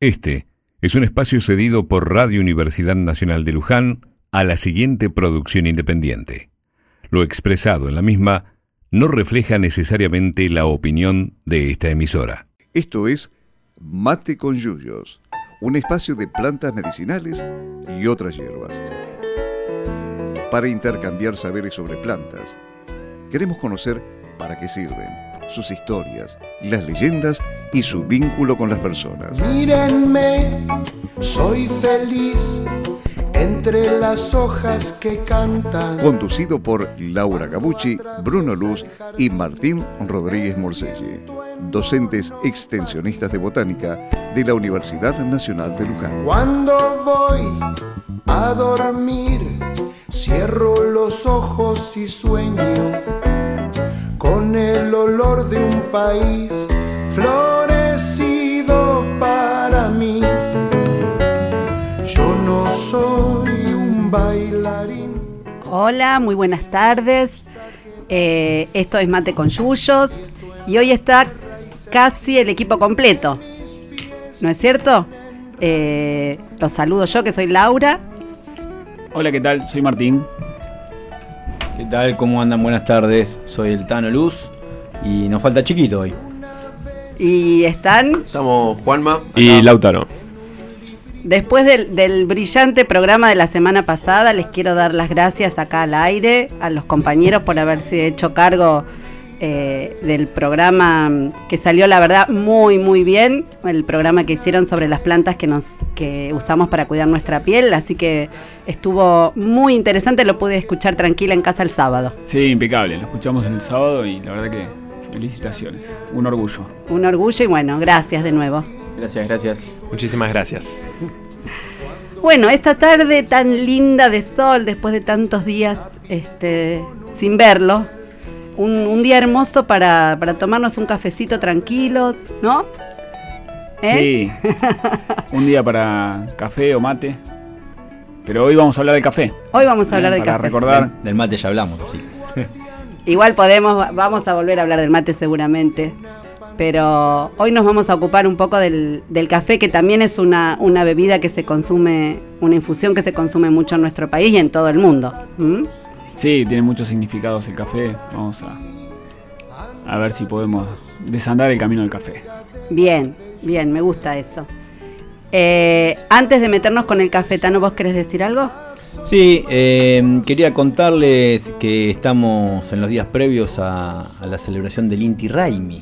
Este es un espacio cedido por Radio Universidad Nacional de Luján a la siguiente producción independiente. Lo expresado en la misma no refleja necesariamente la opinión de esta emisora. Esto es Mate con Yuyos, un espacio de plantas medicinales y otras hierbas. Para intercambiar saberes sobre plantas, queremos conocer para qué sirven, sus historias, las leyendas y su vínculo con las personas. Mírenme, soy feliz entre las hojas que cantan. Conducido por Laura Gabucci, Bruno Luz y Martín Rodríguez Morselli, docentes extensionistas de botánica de la Universidad Nacional de Luján. Cuando voy a dormir, cierro los ojos y sueño con el olor de un país florecido para mí. Yo no soy un bailarín. Hola, muy buenas tardes. Eh, esto es Mate con Yuyos y hoy está casi el equipo completo. ¿No es cierto? Eh, los saludo yo, que soy Laura. Hola, ¿qué tal? Soy Martín. ¿Qué tal? ¿Cómo andan? Buenas tardes. Soy el Tano Luz y nos falta chiquito hoy. Y están, Estamos Juanma Y. Lautaro. después del, del brillante programa de la semana pasada, les quiero dar las gracias acá al aire, a los compañeros por haberse hecho cargo eh, del programa que salió, la verdad, muy, muy bien. El programa que hicieron sobre las plantas que, nos, que usamos para cuidar nuestra piel. Así que estuvo muy interesante, lo pude escuchar tranquila en casa el sábado. Sí, impecable. Lo escuchamos el sábado y la verdad que felicitaciones. Un orgullo. Un orgullo y bueno, gracias de nuevo. Gracias, gracias. Muchísimas gracias. Bueno, esta tarde tan linda de sol, después de tantos días este, sin verlo, un, un día hermoso para, para tomarnos un cafecito tranquilo, ¿no? ¿Eh? Sí. Un día para café o mate. Pero hoy vamos a hablar del café. Hoy vamos a hablar Eh, del para café. recordar. Del mate ya hablamos, sí. Igual podemos, vamos a volver a hablar del mate seguramente. Pero hoy nos vamos a ocupar un poco del, del café, que también es una, una bebida que se consume, una infusión que se consume mucho en nuestro país y en todo el mundo. ¿Mm? Sí, tiene muchos significados el café. Vamos a, a ver si podemos desandar el camino del café. Bien, bien, me gusta eso. Eh, antes de meternos con el cafetano, ¿vos querés decir algo? Sí, eh, quería contarles que estamos en los días previos a, a la celebración del Inti Raimi.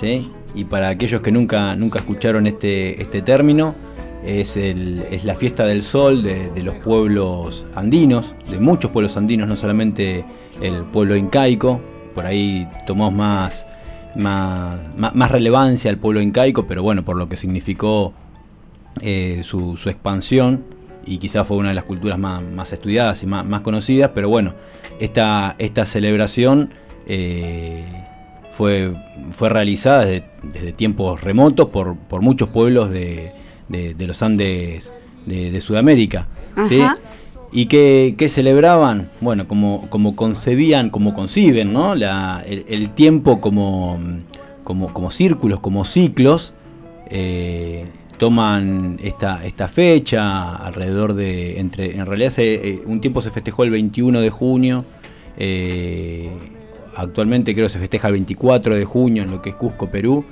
¿sí? Y para aquellos que nunca, nunca escucharon este, este término, es, el- es la fiesta del sol de, los pueblos andinos, de muchos pueblos andinos, no solamente el pueblo incaico. Por ahí tomó más, más, más- relevancia el pueblo incaico, pero bueno, por lo que significó eh, su, su expansión y quizás fue una de las culturas más, más estudiadas y más, más conocidas, pero bueno, esta, esta celebración eh, fue, fue realizada desde, desde tiempos remotos por, por muchos pueblos de, de- de los Andes de, de Sudamérica. ¿Y qué, qué celebraban? Bueno, como, como concebían, como conciben, ¿no? La- el, el tiempo como, como, como círculos, como ciclos, eh, toman esta, esta fecha alrededor de, entre, en realidad se, eh, un tiempo se festejó el 21 de junio, eh, actualmente creo que se festeja el 24 de junio en lo que es Cusco, Perú,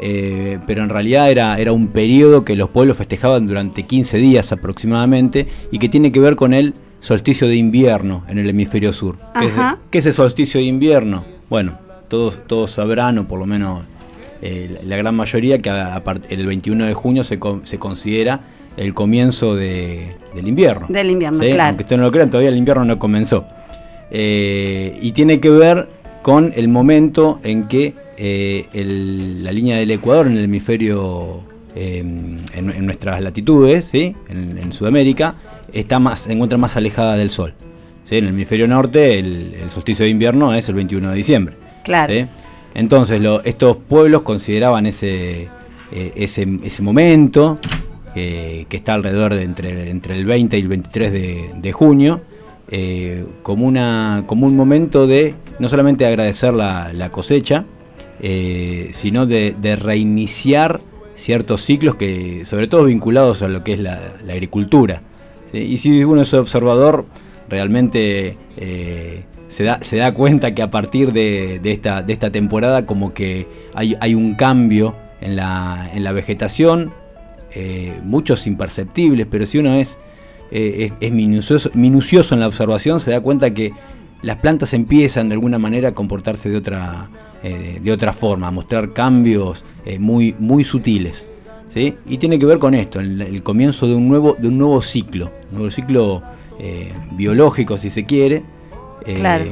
eh, pero en realidad era, era un periodo que los pueblos festejaban durante 15 días aproximadamente y que tiene que ver con el solsticio de invierno en el hemisferio sur. ¿Qué es, Ajá. qué es el solsticio de invierno? Bueno, todos, todos sabrán, o por lo menos eh, la, gran mayoría, que a- a part- el 21 de junio se, con- se considera el comienzo de- del invierno. Del invierno, ¿sí? claro. Aunque ustedes no lo crean, todavía el invierno no comenzó. Eh, y tiene que ver con el momento en que eh, el- la línea del Ecuador en el hemisferio, eh, en, en nuestras latitudes, ¿sí? en, en Sudamérica, está más, se encuentra más alejada del Sol. ¿sí? En el hemisferio norte el, el solsticio de invierno es el 21 de diciembre. Claro. ¿sí? Entonces lo- estos pueblos consideraban ese, eh, ese, ese momento eh, que está alrededor de entre, entre el 20 y el 23 de, de junio como, una, como un momento de no solamente agradecer la, la cosecha, eh, sino de, reiniciar ciertos ciclos que, sobre todo vinculados a lo que es la, agricultura. Y si uno es observador, realmente eh, se, da, se da cuenta que a partir de, esta, de esta temporada como que hay, hay un cambio en la, en la vegetación, eh, muchos imperceptibles, pero si uno es, es, es minucioso, minucioso en la observación, se da cuenta que las plantas empiezan de alguna manera a comportarse de otra, eh, de otra forma, mostrar cambios eh, muy, muy sutiles. ¿sí? Y tiene que ver con esto, el, el comienzo de un nuevo, de un nuevo ciclo, un nuevo ciclo eh, biológico si se quiere. eh, Claro.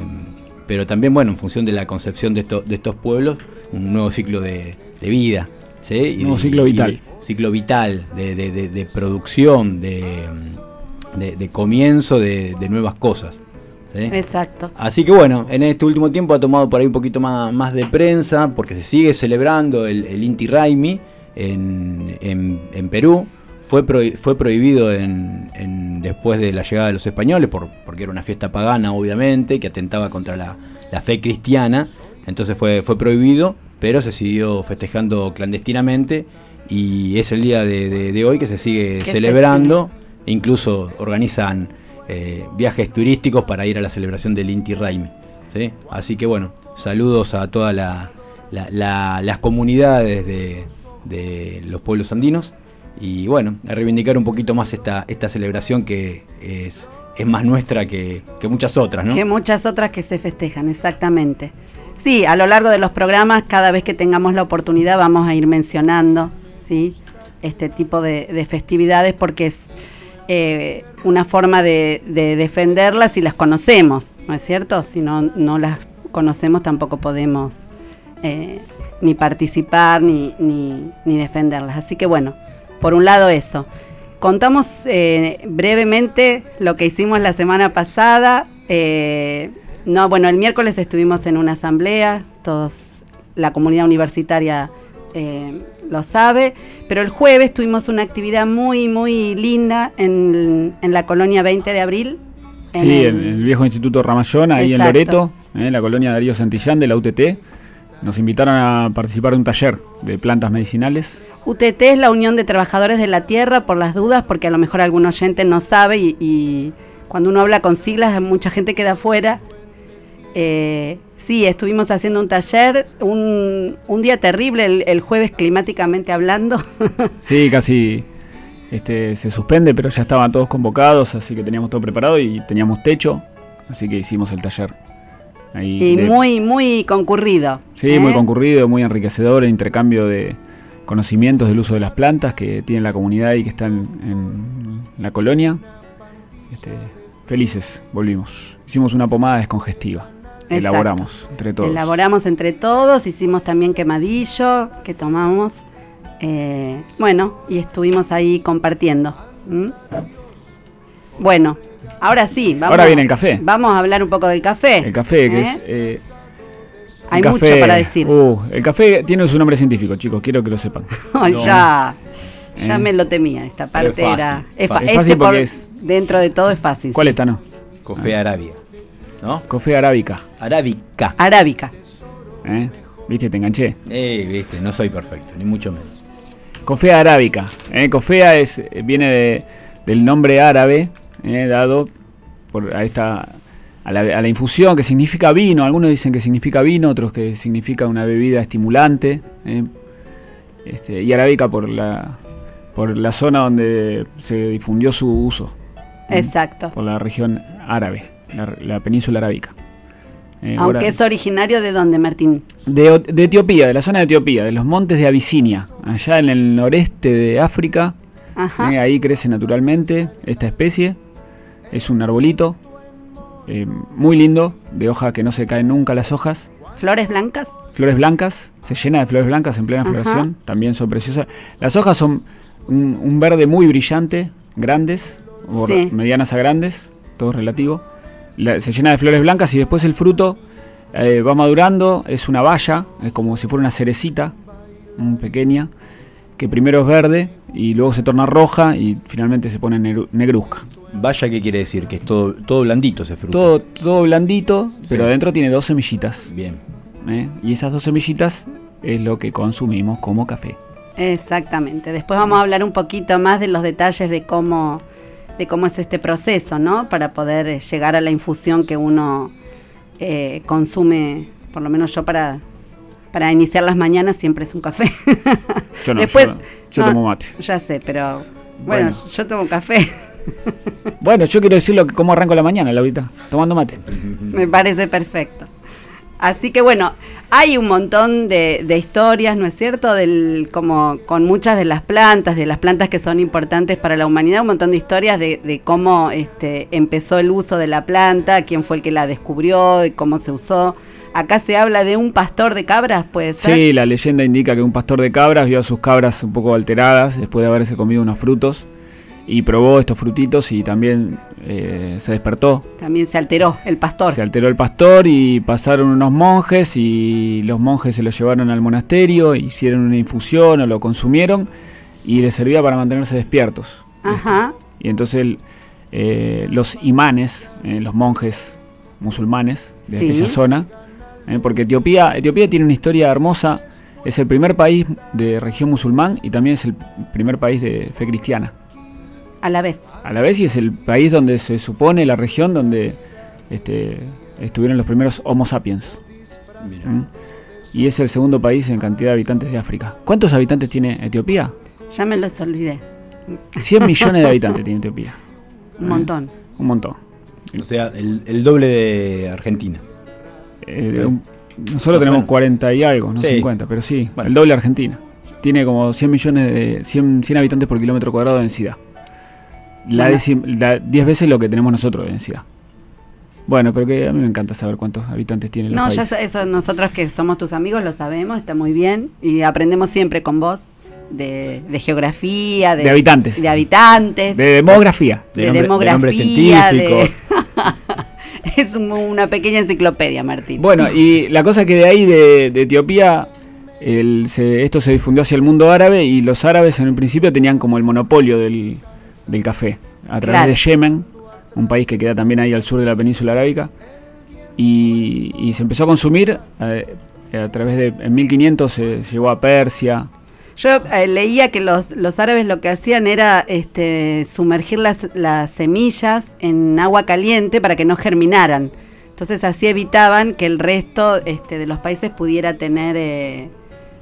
Pero también, bueno, en función de la concepción de, esto- de estos pueblos, un nuevo ciclo de, de vida. ¿sí? Y Nuevo de- ciclo y vital. de- ciclo vital, de, de- de- de producción, de, de- de comienzo de, de nuevas cosas. ¿Sí? Exacto. Así que bueno, en este último tiempo ha tomado por ahí un poquito más, más de prensa, porque se sigue celebrando el, el Inti Raimi en, en- en Perú. Fue, fue prohibido en, en- después de la llegada de los españoles, por- porque era una fiesta pagana, obviamente, que atentaba contra la, la fe cristiana. Entonces fue, fue prohibido, pero se siguió festejando clandestinamente. Y es el día de, de- de hoy que se sigue celebrando. Incluso organizan eh, viajes turísticos para ir a la celebración del Inti Raimi. ¿sí? Así que bueno, saludos a todas la- la- la- las comunidades de, de los pueblos andinos. Y bueno, a reivindicar un poquito más esta, esta celebración que es, es más nuestra que, que muchas otras, ¿no? Que muchas otras que se festejan, exactamente. Sí, a lo largo de los programas, cada vez que tengamos la oportunidad, vamos a ir mencionando ¿sí? este tipo de, de festividades porque es eh, una forma de, de defenderlas si las conocemos, ¿no es cierto? Si no, no las conocemos, tampoco podemos eh, ni participar ni, ni, defenderlas. Así que bueno, por un lado eso. Contamos eh, brevemente lo que hicimos la semana pasada. No, bueno, el miércoles estuvimos en una asamblea, todos, la comunidad universitaria lo sabe, pero el jueves tuvimos una actividad muy, muy linda en, en la colonia 20 de abril. en Sí, el- en el viejo Instituto Ramallón, ahí Exacto. en Loreto, en la colonia Darío Santillán de la UTT. Nos invitaron a participar de un taller de plantas medicinales. UTT es la Unión de Trabajadores de la Tierra, por las dudas, porque a lo mejor algún oyente no sabe y, y cuando uno habla con siglas mucha gente queda afuera. Eh, sí, estuvimos haciendo un taller, un, un día terrible, el, el jueves climáticamente hablando. Sí, casi este, se suspende, pero ya estaban todos convocados, así que teníamos todo preparado y teníamos techo, así que hicimos el taller. Ahí y de- muy, muy concurrido. Sí, ¿eh? muy concurrido, muy enriquecedor, el intercambio de conocimientos del uso de las plantas que tiene la comunidad y que están en la colonia. Este, felices, volvimos. Hicimos una pomada descongestiva. Exacto. Elaboramos entre todos. Elaboramos entre todos, hicimos también quemadillo que tomamos. eh, bueno, y estuvimos ahí compartiendo. Bueno, ahora sí, vamos, Ahora viene el café. Vamos a hablar un poco del café. El café, que ¿eh? es... eh, Hay el mucho para decir. Uh, el café tiene su nombre científico, chicos, quiero que lo sepan. No. ya, ya ¿Eh? me lo temía. Esta parte era. Es, fácil. Es fácil este por- porque es- Dentro de todo es fácil. ¿Cuál está, no? Café Arabia. ¿No? Café arábica. Arábica. Arábica. ¿eh? ¿Viste? Te enganché. Eh, viste, no soy perfecto, ni mucho menos. Cofea arábica. ¿eh? Cofea es, eh, viene de- del nombre árabe eh, dado por a esta a la, a la infusión que significa vino. Algunos dicen que significa vino, otros que significa una bebida estimulante. eh. Este, y arábica por la por la zona donde se difundió su uso. ¿eh? Exacto. Por la región árabe, la, la península arábica. Eh, Aunque ahora- es originario de dónde, Martín? de, Etiopía, de la zona de Etiopía, de los montes de Abisinia, allá en el noreste de África. Ajá. Eh, ahí crece naturalmente esta especie. Es un arbolito eh, muy lindo, de hoja que no se caen nunca las hojas. Flores blancas. Flores blancas, se llena de flores blancas en plena Ajá. floración, también son preciosas. Las hojas son un, un verde muy brillante, grandes, o Sí. medianas a grandes, todo relativo. La- se llena de flores blancas y después el fruto eh, va madurando, es una baya, es como si fuera una cerecita, muy pequeña, que primero es verde y luego se torna roja y finalmente se pone negru- negruzca. Vaya, ¿qué quiere decir? Que es todo, todo blandito ese fruto. Todo, todo blandito, pero Sí. adentro tiene dos semillitas. Bien. ¿eh? Y esas dos semillitas es lo que consumimos como café. Exactamente. Después vamos a hablar un poquito más de los detalles de cómo, de cómo es este proceso, ¿no? Para poder eh, llegar a la infusión que uno eh, consume, por lo menos yo para, para iniciar las mañanas siempre es un café. Yo no, Después, yo, no. Yo no, tomo mate. Ya sé, pero bueno, Bueno. yo tomo café. Bueno, yo quiero decir lo que, cómo arranco la mañana, Laurita, tomando mate. Me parece perfecto. Así que bueno, hay un montón de, de historias, ¿no es cierto? Del, como con muchas de las plantas, de las plantas que son importantes para la humanidad, un montón de historias de, de cómo este, empezó el uso de la planta, quién fue el que la descubrió, de cómo se usó. Acá se habla de un pastor de cabras, puede ser. Sí, la leyenda indica que un pastor de cabras vio a sus cabras un poco alteradas después de haberse comido unos frutos y probó estos frutitos y también eh, se despertó. También se alteró el pastor. Se alteró el pastor y pasaron unos monjes y los monjes se lo llevaron al monasterio, hicieron una infusión o lo consumieron y les servía para mantenerse despiertos. Ajá. Y entonces el- eh, los imanes, eh, los monjes musulmanes de Sí. aquella zona, eh, porque Etiopía, Etiopía tiene una historia hermosa, es el primer país de región musulmán y también es el primer país de fe cristiana. A la vez. A la vez y es el país donde se supone la región donde este, estuvieron los primeros Homo sapiens. ¿Mm? Y es el segundo país en cantidad de habitantes de África. ¿Cuántos habitantes tiene Etiopía? Ya me los olvidé. 100 millones de habitantes tiene Etiopía. Un montón. Un montón. O sea, el, el doble de Argentina. Eh, un- nosotros tenemos Bueno. 40 y algo, no Sí. 50, pero sí, Bueno. el doble de Argentina. Tiene como 100 millones de 100, 100 habitantes por kilómetro cuadrado de densidad. La la 10 veces lo que tenemos nosotros de densidad. Bueno, pero que a mí me encanta saber cuántos habitantes tiene el No, ya país. sa- eso nosotros que somos tus amigos lo sabemos, está muy bien. Y aprendemos siempre con vos de, de geografía, de, De habitantes. de habitantes, De demografía. De de, nombre- de demografía. nombres de- científicos. es un- una pequeña enciclopedia, Martín. Bueno, y la cosa es que de ahí, de, de Etiopía, el- se- esto se difundió hacia el mundo árabe y los árabes en un principio tenían como el monopolio del, del café. A través Claro. de Yemen, un país que queda también ahí al sur de la península arábica. Y, y se empezó a consumir eh, a través de... En 1500 se llegó a Persia. Yo eh, leía que los, los árabes lo que hacían era este, sumergir las, las semillas en agua caliente para que no germinaran. Entonces así evitaban que el resto este, de los países pudiera tener eh,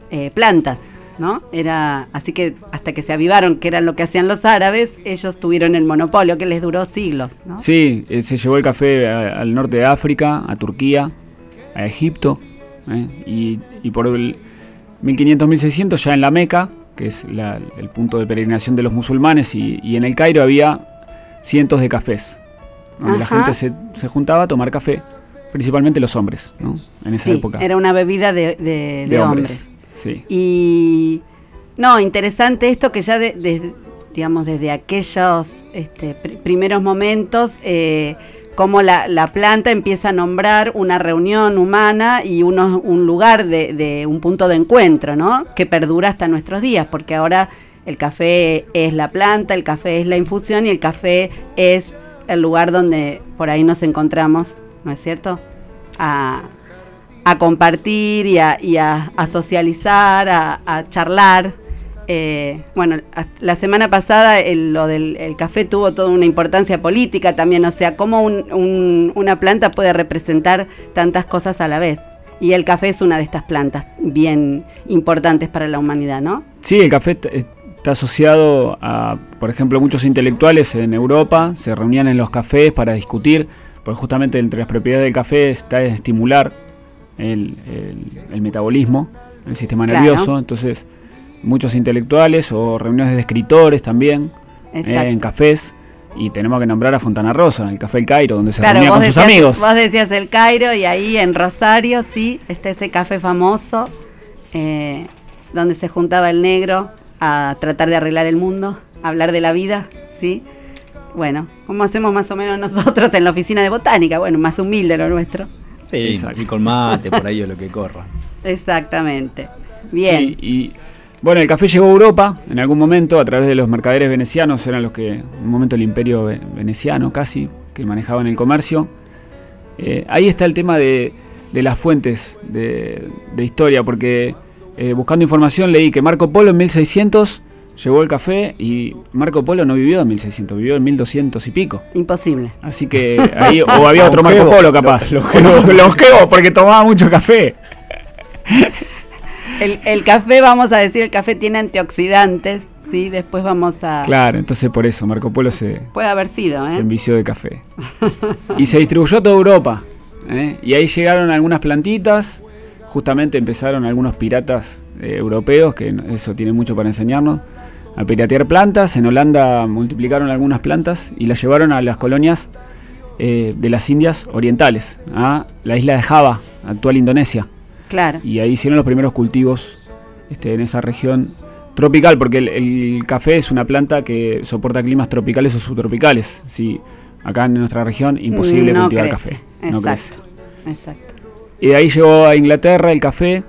eh, plantas, ¿no? Era así que hasta que se avivaron que era lo que hacían los árabes, ellos tuvieron el monopolio que les duró siglos, ¿no? Sí, eh, se llevó el café a- al norte de África, a Turquía, a Egipto, ¿eh? y, y por el 1500-1600 ya en la Meca, que es la- el punto de peregrinación de los musulmanes, y, y en el Cairo había cientos de cafés, donde la gente se, se juntaba a tomar café, principalmente los hombres, ¿no? En esa Sí, época. era una bebida de, de- de hombres. Sí. Y no, interesante esto que ya de, digamos desde aquellos este, pr- primeros momentos, eh, como la, la planta empieza a nombrar una reunión humana y un lugar de, un punto de encuentro, ¿no? Que perdura hasta nuestros días, porque ahora el café es la planta, el café es la infusión y el café es el lugar donde por ahí nos encontramos, ¿no es cierto? A compartir y a, socializar, a, charlar. Eh, bueno, la semana pasada el- lo del el café tuvo toda una importancia política también, o sea, cómo un- un- una planta puede representar tantas cosas a la vez. Y el café es una de estas plantas bien importantes para la humanidad, ¿no? Sí, el café t- está asociado a, por ejemplo, muchos intelectuales en Europa se reunían en los cafés para discutir, porque justamente entre las propiedades del café está estimular el, el- el metabolismo, el sistema Claro. nervioso, entonces muchos intelectuales o reuniones de escritores también eh, en cafés. Y tenemos que nombrar a Fontana Rosa, el Café El Cairo, donde se Claro, reunía con sus amigos. Vos decías el Cairo y ahí en Rosario, sí, está ese café famoso eh, donde se juntaba el negro a tratar de arreglar el mundo, a hablar de la vida, sí. Bueno, como hacemos más o menos nosotros en la oficina de botánica, bueno, más humilde lo nuestro. Sí, Exacto. y con mate, por ahí o lo que corra. Exactamente. Bien. Sí, y bueno, el café llegó a Europa en algún momento a través de los mercaderes venecianos, eran los que, en un momento el imperio ve- veneciano casi, que manejaban el comercio. Eh, ahí está el tema de, de las fuentes de, de historia, porque eh, buscando información leí que Marco Polo en 1600 llegó el café y Marco Polo no vivió en 1600, vivió en 1200 y pico. Imposible. Así que ahí, o había otro Marco Polo capaz. lo- Longevo, longevo, porque tomaba mucho café. El, el café, vamos a decir, el café tiene antioxidantes, ¿sí? Después vamos a... Claro, entonces por eso Marco Polo se, Puede haber sido, se ¿eh? envició de café. Y se distribuyó a toda Europa. ¿eh? Y ahí llegaron algunas plantitas. Justamente empezaron algunos piratas eh, europeos, que eso tiene mucho para enseñarnos, a piratear plantas. En Holanda multiplicaron algunas plantas y las llevaron a las colonias eh, de las Indias orientales, a la isla de Java, actual Indonesia. Claro. Y ahí hicieron los primeros cultivos este, en esa región tropical, porque el, el café es una planta que soporta climas tropicales o subtropicales. Sí, acá en nuestra región imposible No cultivar crece. café. No crece. Exacto. Exacto. Y de ahí llegó a Inglaterra el café.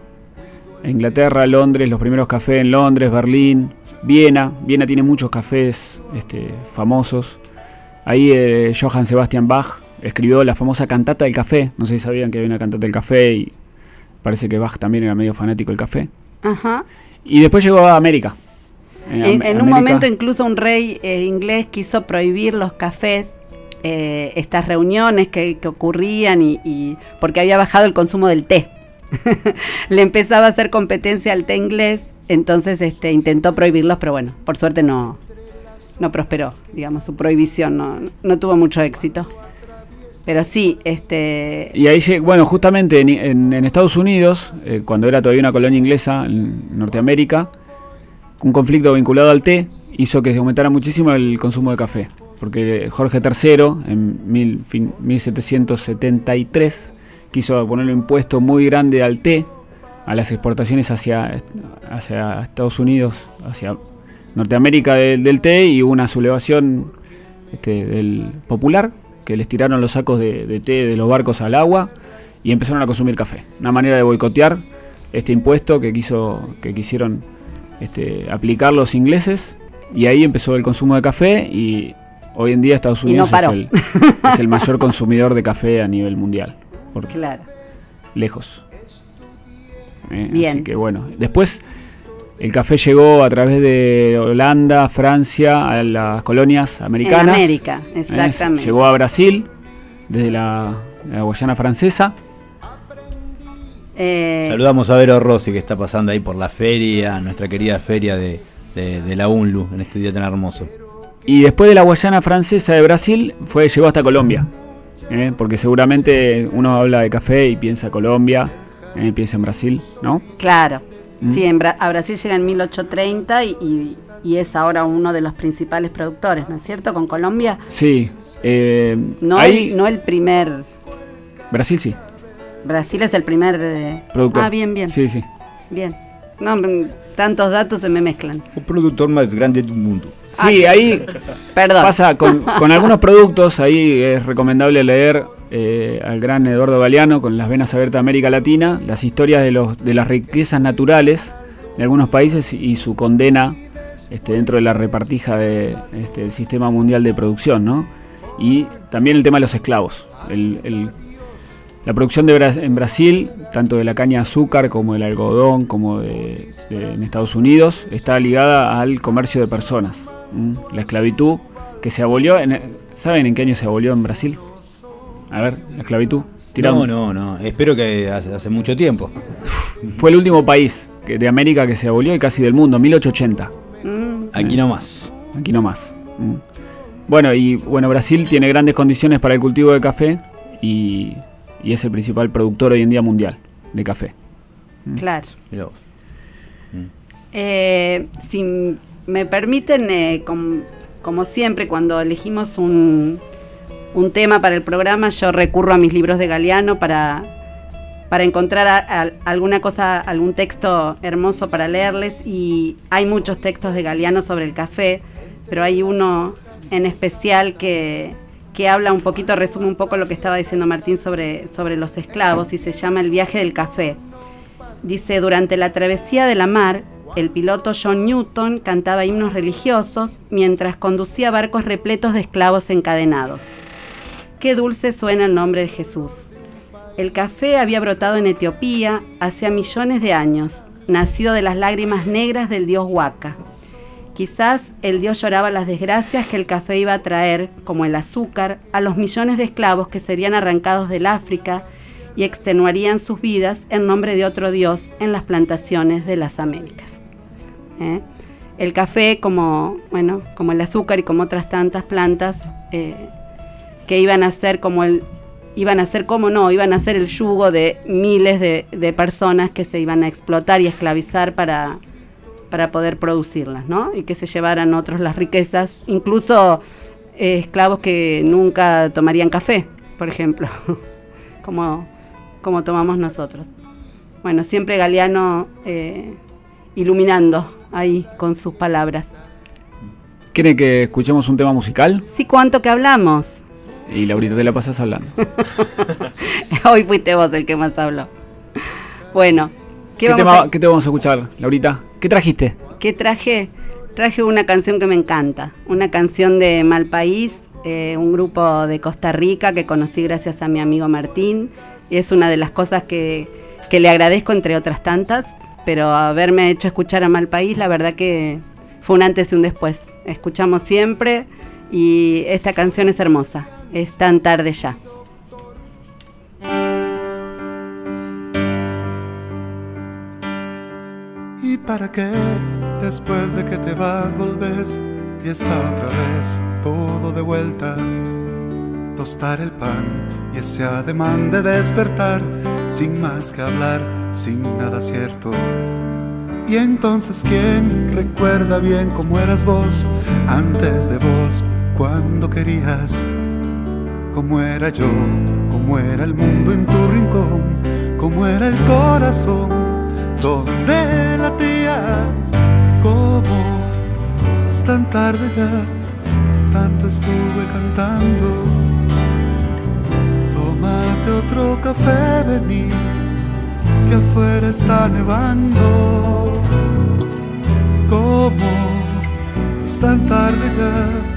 A Inglaterra, Londres, los primeros cafés en Londres, Berlín, Viena. Viena tiene muchos cafés este, famosos. Ahí eh, Johann Sebastian Bach escribió la famosa cantata del café. No sé si sabían que había una cantata del café y parece que Bach también era medio fanático del café. Ajá. Y después llegó a América. En, Am- en un momento incluso un rey eh, inglés quiso prohibir los cafés, eh, estas reuniones que, que ocurrían y, y- porque había bajado el consumo del té. Le empezaba a hacer competencia al té inglés, entonces este, intentó prohibirlos, pero bueno, por suerte no, no prosperó, digamos, su prohibición no, no tuvo mucho éxito. Pero sí, este, Y ahí, bueno, justamente en, en- Estados Unidos, eh, cuando era todavía una colonia inglesa en Norteamérica, un conflicto vinculado al té hizo que se aumentara muchísimo el consumo de café. Porque Jorge III, en mil- fin- 1773, quiso ponerle un impuesto muy grande al té, a las exportaciones hacia, hacia Estados Unidos, hacia Norteamérica del, del té, y hubo una sublevación este, del popular, que les tiraron los sacos de, de té de los barcos al agua y empezaron a consumir café. Una manera de boicotear este impuesto que quiso que quisieron este, aplicar los ingleses y ahí empezó el consumo de café y hoy en día Estados no Unidos es, el, es el mayor consumidor de café a nivel mundial, por claro. lejos. Eh, Bien. Así que bueno, después el café llegó a través de Holanda, Francia, a las colonias americanas. En América, ¿eh? exactamente. Llegó a Brasil, desde la, la Guayana francesa. Eh, Saludamos a Vero Rossi que está pasando ahí por la feria, nuestra querida feria de, de- de la UNLU en este día tan hermoso. Y después de la Guayana francesa de Brasil, fue, llegó hasta Colombia. ¿eh? Porque seguramente uno habla de café y piensa Colombia, piensa en Brasil, ¿no? Claro. Mm. Sí, en Bra- a Brasil llega en 1830 y, y- y es ahora uno de los principales productores, ¿no es cierto? Con Colombia. Sí. eh, No, ahí- el, no el primer. Brasil sí, Brasil es el primer. eh, productor. Ah, bien, bien. Sí, sí. Bien. No, tantos datos se me mezclan. El productor más grande del mundo. Sí, ahí Perdón. pasa con, con algunos productos, ahí es recomendable leer eh, al gran Eduardo Galeano con Las Venas Abiertas de América Latina, las historias de, los, de las riquezas naturales de algunos países y su condena este, dentro de la repartija de, este, del sistema mundial de producción, ¿no? Y también el tema de los esclavos. El- el- la producción de Bra- en Brasil, tanto de la caña de azúcar como del algodón, como de, de- en Estados Unidos, está ligada al comercio de personas. ¿m? La esclavitud que se abolió, en, ¿saben en qué año se abolió en Brasil? A ver, la esclavitud. Tiramos. No, no, no. Espero que hace, hace mucho tiempo. Fue el último país que- de América que se abolió y casi del mundo, 1880. Mm, Aquí nomás. Aquí nomás. Mm. Bueno, y bueno, Brasil tiene grandes condiciones para el cultivo de café y, y es el principal productor hoy en día mundial de café. claro. Mirá vos. Eh, si me permiten, eh, com- como siempre, cuando elegimos un, un tema para el programa, yo recurro a mis libros de Galeano para, para encontrar alguna cosa, algún texto hermoso para leerles. Y hay muchos textos de Galeano sobre el café, pero hay uno en especial que, que habla un poquito, resume un poco lo que estaba diciendo Martín sobre, sobre los esclavos y se llama El viaje del café. Dice, durante la travesía de la mar, el piloto John Newton cantaba himnos religiosos mientras conducía barcos repletos de esclavos encadenados. Qué dulce suena el nombre de Jesús. El café había brotado en Etiopía hace millones de años nacido de las lágrimas negras del dios Huaca. Quizás el dios lloraba las desgracias que el café iba a traer, como el azúcar, a los millones de esclavos que serían arrancados del África y extenuarían sus vidas en nombre de otro dios en las plantaciones de las Américas. ¿Eh? El café, como, bueno, como el azúcar y como otras tantas plantas, eh, que iban a ser como el iban a ser como no, iban a ser el yugo de miles de, personas que se iban a explotar y esclavizar para, para poder producirlas, ¿no? Y que se llevaran otros las riquezas, incluso eh, esclavos que nunca tomarían café, por ejemplo, como, como tomamos nosotros. Bueno, siempre Galeano eh, iluminando ahí con sus palabras. ¿Quiere que escuchemos un tema musical? Sí, ¿cuánto que hablamos? Y Laurita, te la pasas hablando. Hoy fuiste vos el que más habló. Bueno, ¿qué, tema, ¿qué te vamos a escuchar, Laurita? ¿Qué trajiste? ¿Qué traje? Traje una canción que me encanta. Una canción de Malpaís, eh, un grupo de Costa Rica que conocí gracias a mi amigo Martín. Y es una de las cosas que, que le agradezco, entre otras tantas. Pero haberme hecho escuchar a Malpaís, la verdad que fue un antes y un después. Escuchamos siempre y esta canción es hermosa es tan tarde ya. ¿Y para qué después de que te vas volves y está otra vez todo de vuelta? Tostar el pan y ese ademán de despertar sin más que hablar, sin nada cierto. Y entonces, ¿quién recuerda bien cómo eras vos antes de vos, cuando querías? Cómo era yo, cómo era el mundo en tu rincón, cómo era el corazón, donde latía, cómo es tan tarde ya, tanto estuve cantando. Tómate otro café, vení, que afuera está nevando. Cómo es tan tarde ya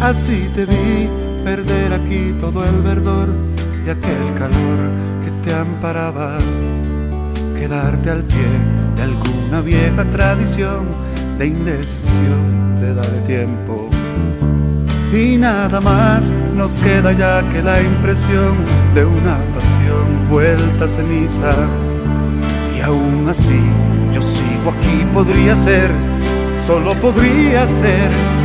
Así te vi perder aquí todo el verdor y aquel calor que te amparaba. Quedarte al pie de alguna vieja tradición de indecisión, de darle tiempo. Y nada más nos queda ya que la impresión de una pasión vuelta a ceniza. Y aún así yo sigo aquí, podría ser, solo podría ser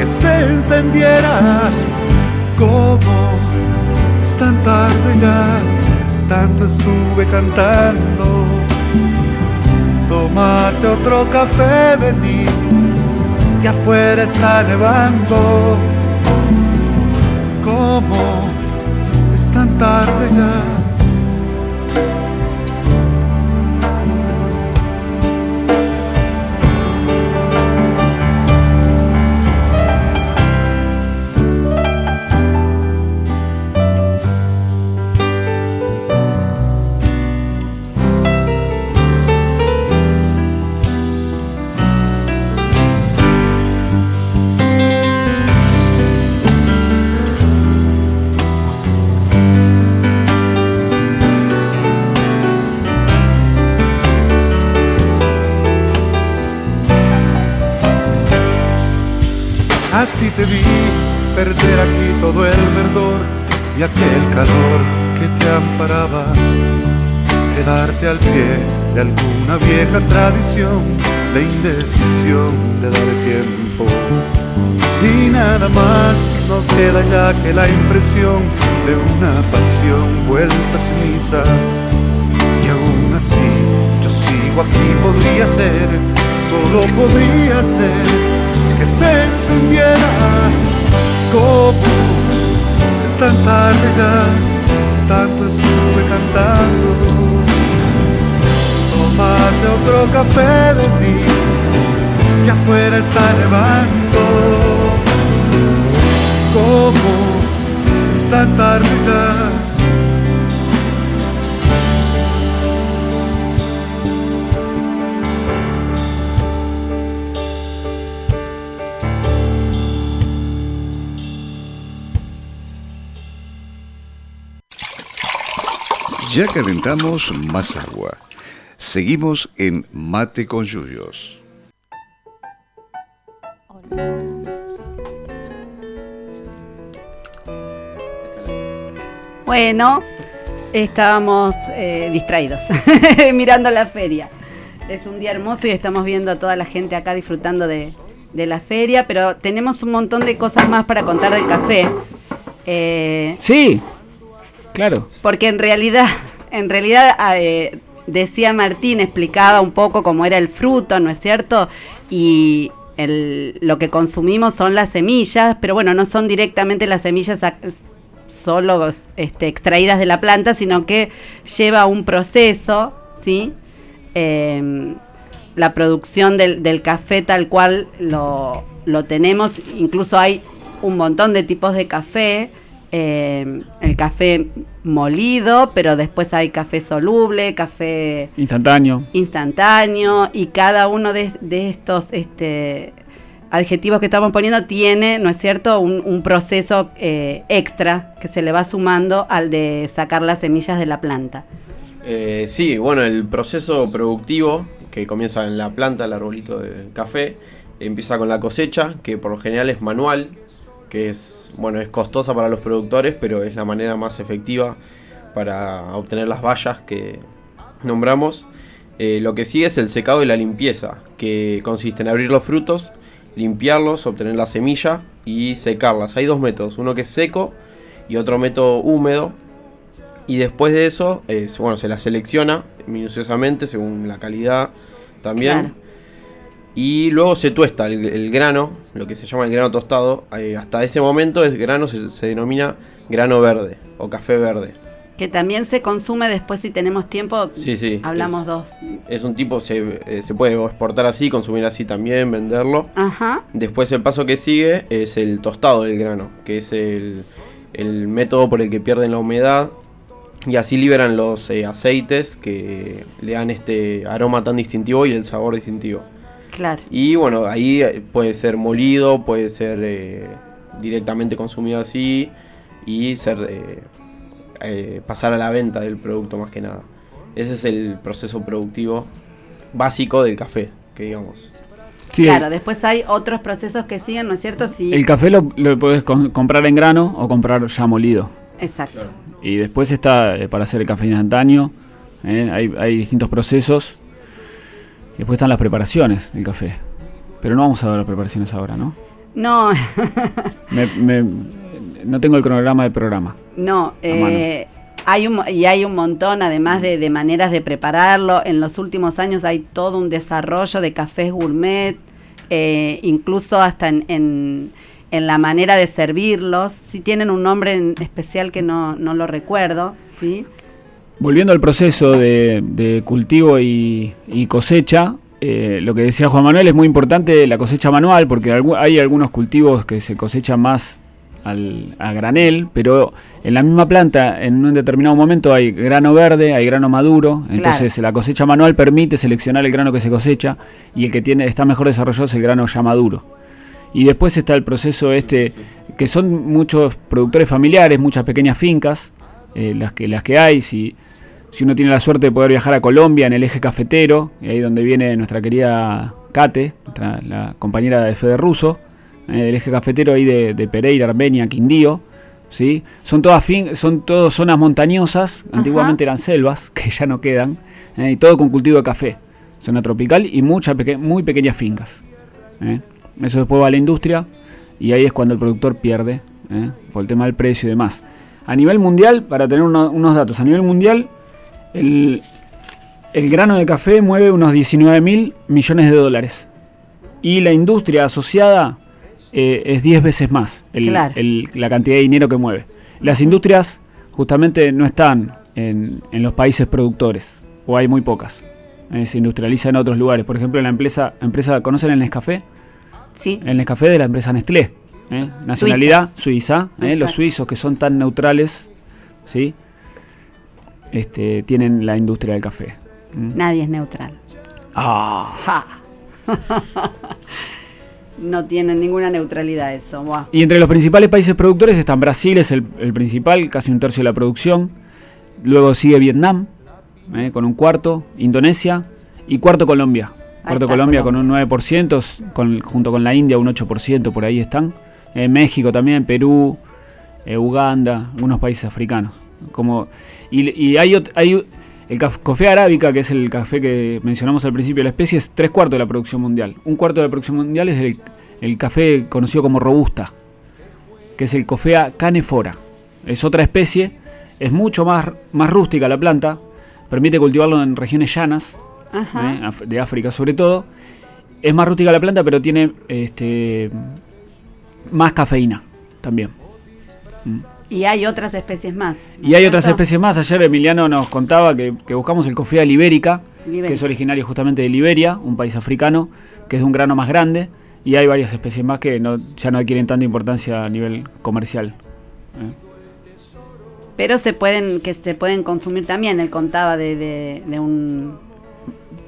que se encendiera. Como es tan tarde ya, tanto estuve cantando. Tómate otro café, vení, que afuera está nevando. Como es tan tarde ya vi perder aquí todo el verdor y aquel calor que te amparaba. Quedarte al pie de alguna vieja tradición de indecisión de dar tiempo. Y nada más nos queda ya que la impresión de una pasión vuelta a ceniza. Y aún así yo sigo aquí, podría ser, solo podría ser que se encendiera como es tan tarde ya, tanto estuve cantando. Tómate otro café de mí, que afuera está nevando. Como es tan tarde ya calentamos más agua. Seguimos en Mate con Yuyos. Bueno, estábamos eh, distraídos mirando la feria. Es un día hermoso y estamos viendo a toda la gente acá disfrutando de, de la feria, pero tenemos un montón de cosas más para contar del café. Eh, Sí, claro. porque en realidad, en realidad eh, decía Martín, explicaba un poco cómo era el fruto, ¿no es cierto? Y el- lo que consumimos son las semillas, pero bueno, no son directamente las semillas solo este, extraídas de la planta, sino que lleva un proceso, ¿sí? Em, la producción del, del café tal cual lo, lo tenemos, incluso hay un montón de tipos de café, em, el café molido, pero después hay café soluble, café Instantáneo. instantáneo y cada uno de, de estos este, adjetivos que estamos poniendo tiene, ¿no es cierto?, un, un proceso eh, extra que se le va sumando al de sacar las semillas de la planta. Eh, sí, bueno, el proceso productivo que comienza en la planta, el arbolito de café, empieza con la cosecha, que por lo general es manual, que es, bueno, es costosa para los productores, pero es la manera más efectiva para obtener las bayas que nombramos. Eh, lo que sigue es el secado y la limpieza, que consiste en abrir los frutos, limpiarlos, obtener la semilla y secarlas. Hay dos métodos, uno que es seco y otro método húmedo, y después de eso, bueno, se la selecciona minuciosamente según la calidad también. Y luego se tuesta el, el grano, lo que se llama el grano tostado. Eh, hasta ese momento el grano se, se denomina grano verde o café verde. Que también se consume después si tenemos tiempo. Sí, sí, Hablamos es- dos. Es un tipo, se, eh, se puede exportar así, consumir así también, venderlo. Ajá. Después el paso que sigue es el tostado del grano, que es el, el método por el que pierden la humedad y así liberan los eh, aceites que le dan este aroma tan distintivo y el sabor distintivo. Claro. Y bueno, ahí eh, puede ser molido, puede ser eh, directamente consumido así y ser eh, eh, pasar a la venta del producto más que nada. Ese es el proceso productivo básico del café, que digamos. Sí, claro, el, después hay otros procesos que siguen, ¿no es cierto? Sí. el café lo, lo puedes con- comprar en grano o comprar ya molido. Exacto. Y después está eh, para hacer el café instantáneo. eh, hay, hay distintos procesos. Después están las preparaciones del café. Pero no vamos a ver las preparaciones ahora, ¿no? No, Me- me- no tengo el cronograma del programa. No, eh, hay un, y hay un montón además de, de maneras de prepararlo. En los últimos años hay todo un desarrollo de cafés gourmet, eh, incluso hasta en, en- en la manera de servirlos. Si tienen un nombre en especial que no, no lo recuerdo, ¿sí? Volviendo al proceso de, de cultivo y, y cosecha, eh, lo que decía Juan Manuel es muy importante la cosecha manual, porque hay algunos cultivos que se cosechan más al, a granel, pero en la misma planta, en un determinado momento hay grano verde, hay grano maduro, entonces la cosecha manual permite seleccionar el grano que se cosecha y el que tiene está mejor desarrollado es el grano ya maduro. Y después está el proceso este, que son muchos productores familiares, muchas pequeñas fincas, eh, las, que, las que hay, si, si uno tiene la suerte de poder viajar a Colombia en el eje cafetero, y ahí donde viene nuestra querida Kate, nuestra, la compañera de Fede Russo, eh, del eje cafetero ahí de, de Pereira, Armenia, Quindío, ¿sí? son todas fin, son todas zonas montañosas, antiguamente eran selvas, que ya no quedan, eh, y todo con cultivo de café, zona tropical y muchas peque- muy pequeñas fincas. ¿eh? Eso después va a la industria y ahí es cuando el productor pierde ¿eh? por el tema del precio y demás. A nivel mundial, para tener uno- unos datos, a nivel mundial, el, el grano de café mueve unos 19 mil millones de dólares. Y la industria asociada eh, es 10 veces más el- Claro. el- la cantidad de dinero que mueve. Las industrias justamente no están en, en los países productores, o hay muy pocas. Eh, se industrializa en otros lugares. Por ejemplo, la empresa, empresa ¿conocen el Nescafé? Sí, El Nescafé de la empresa Nestlé. ¿eh? Nacionalidad suiza. Los suizos que son tan neutrales, ¿sí? Este, tienen la industria del café. ¿Mm? nadie es neutral. Ah. Ja. no tienen ninguna neutralidad eso. buah. Y entre los principales países productores están Brasil, es el, el principal, casi un tercio de la producción. Luego sigue Vietnam, eh, con un cuarto, Indonesia y cuarto Colombia. Cuarto está, Colombia Colombia. con un 9%, con, junto con la India un 8%, por ahí están. Eh, México también, Perú, eh, Uganda, algunos países africanos. Como, y, y hay, hay el caf- café arábica, que es el café que mencionamos al principio de la especie, es tres cuartos de la producción mundial. Un cuarto de la producción mundial es el, el café conocido como robusta, que es el Coffea canefora. Es otra especie, es mucho más, más rústica la planta, permite cultivarlo en regiones llanas, Ajá. ¿eh? De África sobre todo. Es más rústica la planta, pero tiene este, más cafeína también. Y hay otras especies más. ¿no Y hay otras especies más. Ayer Emiliano nos contaba que, que buscamos el Coffea libérica, Libérica. que es originario justamente de Liberia, un país africano, que es de un grano más grande. Y hay varias especies más que no, ya no adquieren tanta importancia a nivel comercial. ¿eh? Pero se pueden, que se pueden consumir también. Él contaba de, de, de un.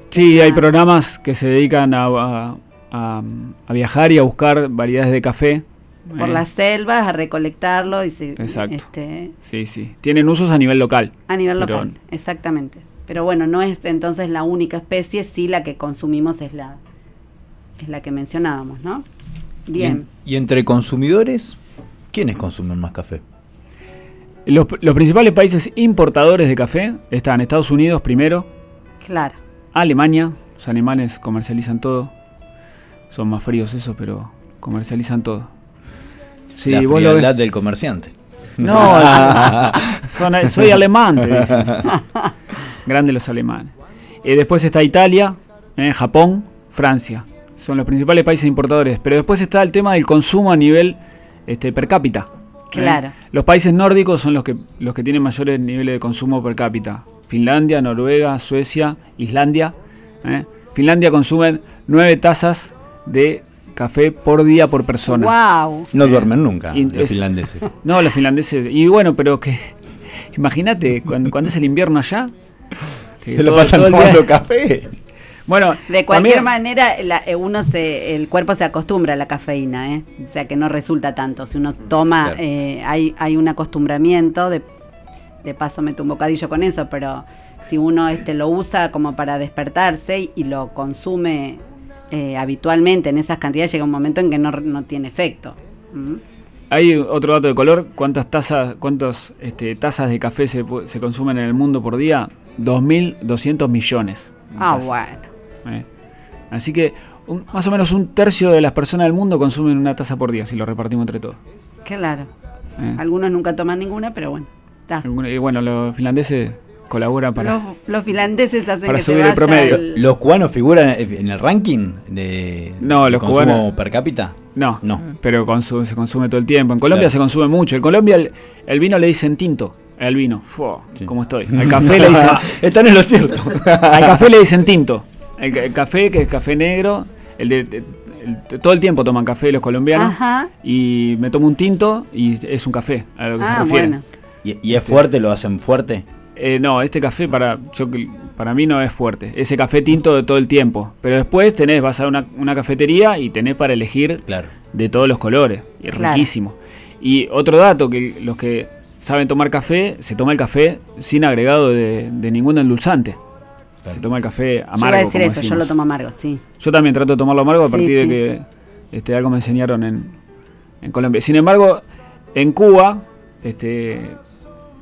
Sí, hay Ah. programas que se dedican a, a- a- a viajar y a buscar variedades de café. Por las selvas, a recolectarlo y se, Exacto. este, Sí, sí. Tienen usos a nivel local. a nivel Pero- local, exactamente. Pero bueno, no es entonces la única especie, sí la que consumimos es la es la que mencionábamos, ¿no? Bien. Y, y entre consumidores, ¿quiénes consumen más café? Los, los principales países importadores de café están Estados Unidos primero, Claro. Alemania, los alemanes comercializan todo. Son más fríos eso, pero comercializan todo. Sí, la frialdad ves- del comerciante. No, son- soy alemán, te dicen. Grande los alemanes. Eh, después está Italia, eh, Japón, Francia. Son los principales países importadores. Pero después está el tema del consumo a nivel este, per cápita. ¿eh? Claro. Los países nórdicos son los que, los que tienen mayores niveles de consumo per cápita. Finlandia, Noruega, Suecia, Islandia. ¿eh? Finlandia consumen 9 tazas de café por día por persona. Wow. No duermen nunca Y los es- finlandeses. No, los finlandeses. Y bueno, pero que. Imagínate, cuando, cuando es el invierno allá. Se lo pasan tomando café. Bueno, De cualquier también- manera, la- eh, uno se, el cuerpo se acostumbra a la cafeína, ¿eh? o sea que no resulta tanto. Si uno toma, Claro. eh, hay, hay un acostumbramiento, de, de paso meto un bocadillo con eso, pero si uno este, lo usa como para despertarse y, y lo consume eh, habitualmente en esas cantidades, llega un momento en que no, no tiene efecto. ¿Mm? Hay otro dato de color. ¿Cuántas tazas, cuántos, este, tazas de café se, se consumen en el mundo por día? 2.200 millones. Ah, tazas. bueno. Eh. Así que un- más o menos un tercio de las personas del mundo consumen una taza por día, si lo repartimos entre todos. Claro. Eh. Algunos nunca toman ninguna, pero bueno. está. Alguna- Y bueno, los finlandeses colaboran para... Los, los finlandeses hacen para que subir se el promedio. el- ¿Los cubanos figuran en el ranking de, No, de los consumo cubanos- per cápita? No, No. pero consu- se consume todo el tiempo. En Colombia Claro. se consume mucho. En Colombia el, el vino le dicen tinto. El vino. Fua, Sí. ¿Cómo estoy? Al café le dicen... Están en lo cierto. al café le dicen tinto. El, ca- el café, que es café negro, el de, de- el- todo el tiempo toman café los colombianos. Ajá. Y me tomo un tinto y es un café, a lo que se Ah, refiere. bueno. ¿Y, y es fuerte? ¿Lo hacen fuerte? Eh, no, este café para yo que- para mí no es fuerte. Ese café tinto de todo el tiempo. Pero después tenés, vas a una, una cafetería y tenés para elegir Claro. de todos los colores. Y es Claro. riquísimo. Y otro dato, que los que saben tomar café, se toma el café sin agregado de, de ningún endulzante. Se toma el café Yo amargo. iba a decir eso, yo lo tomo amargo, sí. Yo también trato de tomarlo amargo a Sí, partir de que este, algo me enseñaron en, en Colombia. Sin embargo, en Cuba este,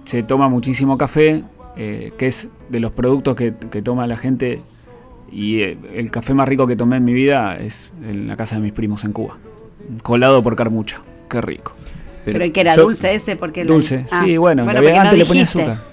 se toma muchísimo café, eh, que es de los productos que, que toma la gente. Y eh, el café más rico que tomé en mi vida es en la casa de mis primos en Cuba. Colado por carmucha. Qué rico. Pero, ¿y que era yo- dulce ese? porque la- Dulce, Ah, sí, bueno, le había- no le ponía azúcar.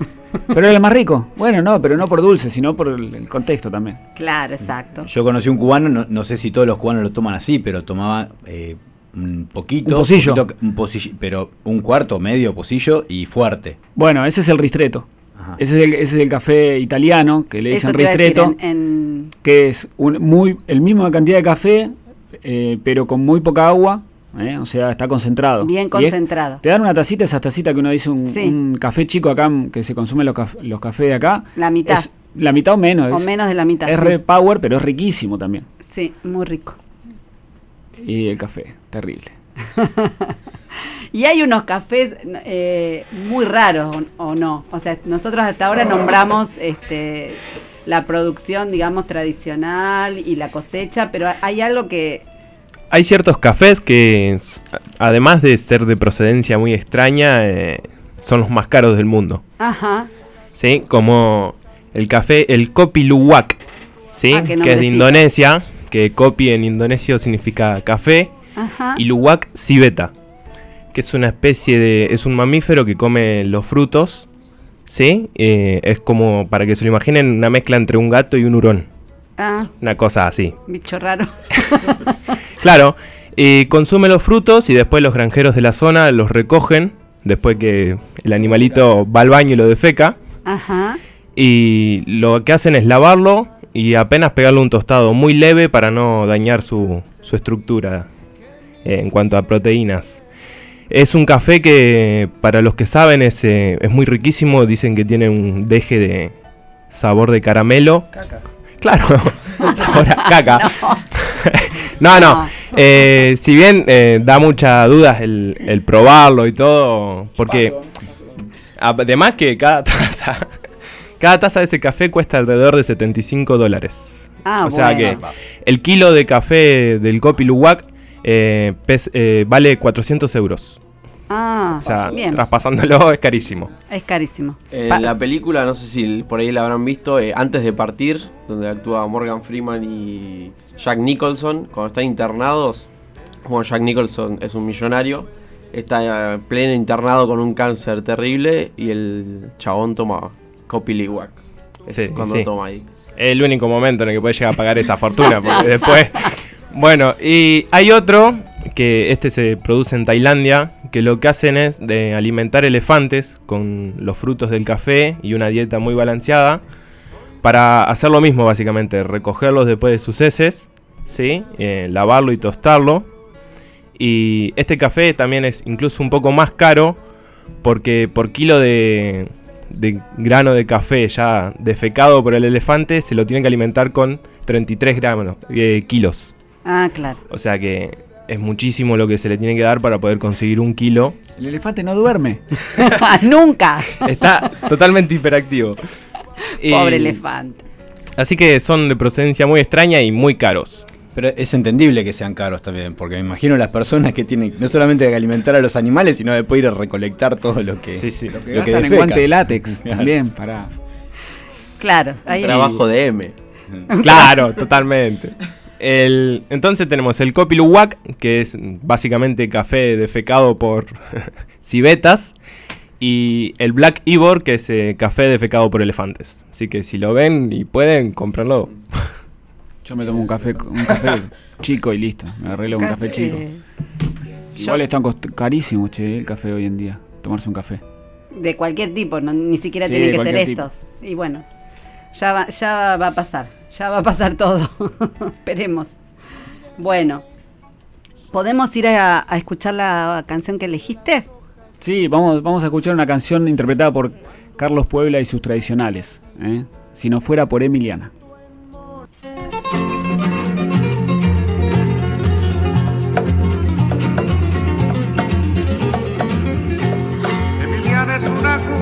Pero era el más rico. Bueno, no, pero no por dulce, sino por el, el contexto también. Claro, exacto. Yo conocí un cubano, no, no sé si todos los cubanos lo toman así, pero tomaba eh, un poquito. Un pocillo. poquito- un pocillo, pero un cuarto, medio pocillo y fuerte. Bueno, ese es el ristretto. Ajá. Ese es el, ese es el café italiano, que le dicen ristretto, en- en- que es un, muy el mismo cantidad de café, eh, pero con muy poca agua, ¿eh? o sea, está concentrado. bien es- concentrado. te dan una tacita, esa tacita que uno dice, un, Sí. un café chico acá, que se consumen los, caf- los cafés de acá. La mitad. Es la mitad o menos. O es- menos de la mitad. Es sí. re power, pero es riquísimo también. Sí, muy rico. Y el café, terrible. y hay unos cafés eh, muy raros, o, o no. O sea, nosotros hasta ahora nombramos este, la producción, digamos, tradicional y la cosecha, pero hay algo que Hay ciertos cafés que, además de ser de procedencia muy extraña, eh, son los más caros del mundo. Ajá. ¿Sí? Como el café, el Kopi Luwak, ¿sí? Ah, qué que es de. Indonesia, que Kopi en indonesio significa café, Ajá. y Luwak civeta, que es una especie de. es un mamífero que come los frutos, ¿sí? Eh, es como, para que se lo imaginen, una mezcla entre un gato y un hurón. Ah, Una cosa así. bicho raro. Claro, eh, consume los frutos y después los granjeros de la zona los recogen, después que el animalito va al baño y lo defeca. Ajá. Y lo que hacen es lavarlo y apenas pegarle un tostado muy leve para no dañar su, su estructura eh, en cuanto a proteínas. Es un café que para los que saben es, eh, es muy riquísimo, dicen que tiene un deje de sabor de caramelo. Claro, sabor a caca. No, no. No. eh, si bien da muchas dudas el, el probarlo y todo, porque además que cada taza, cada taza de ese café cuesta alrededor de 75 dólares. Ah, o sea bueno. que el kilo de café del Kopi Luwak eh, pes- eh, vale 400 euros. Ah, O sea, bien. traspasándolo es carísimo. Es carísimo. En Pa- la película, no sé si por ahí la habrán visto, eh, antes de partir, donde actúa Morgan Freeman y Jack Nicholson, cuando están internados, como Jack Nicholson es un millonario, está eh, pleno internado con un cáncer terrible y el chabón toma Copiliwak. Sí, cuando sí. toma ahí. Es el único momento en el que puede llegar a pagar esa fortuna, porque después... Bueno, y hay otro, que este se produce en Tailandia, que lo que hacen es de alimentar elefantes con los frutos del café y una dieta muy balanceada, para hacer lo mismo básicamente, recogerlos después de sus heces, ¿sí? Eh, lavarlo y tostarlo. Y este café también es incluso un poco más caro, porque por kilo de, de grano de café ya defecado por el elefante, se lo tienen que alimentar con 33 gramos, eh, kilos. Ah, claro. O sea que es muchísimo lo que se le tiene que dar para poder conseguir un kilo. El elefante no duerme. Nunca. Está totalmente hiperactivo. Pobre elefante. Así que son de procedencia muy extraña y muy caros. Pero es entendible que sean caros también, porque me imagino las personas que tienen no solamente que alimentar a los animales, sino después ir a recolectar todo lo que, Sí, sí. Lo que lo que en guante de látex Claro. también para. Claro. Ahí Trabajo de M. Claro, totalmente. El, entonces tenemos el Kopi Luwak, que es básicamente café defecado por civetas. Y el Black Ivor, que es eh, café defecado por elefantes. Así que si lo ven y pueden, cómprenlo. Yo me tomo un café, un café chico y listo. Me arreglo un café chico. Igual están carísimos, che, el café hoy en día. Tomarse un café. de cualquier tipo, no, ni siquiera Sí, tienen que ser tipo. estos. Y bueno, ya va, ya va a pasar, ya va a pasar todo. Esperemos. Bueno, ¿podemos ir a, a escuchar la canción que elegiste? Sí, vamos, vamos a escuchar una canción interpretada por Carlos Puebla y sus tradicionales. ¿eh? Si no fuera por. Emiliana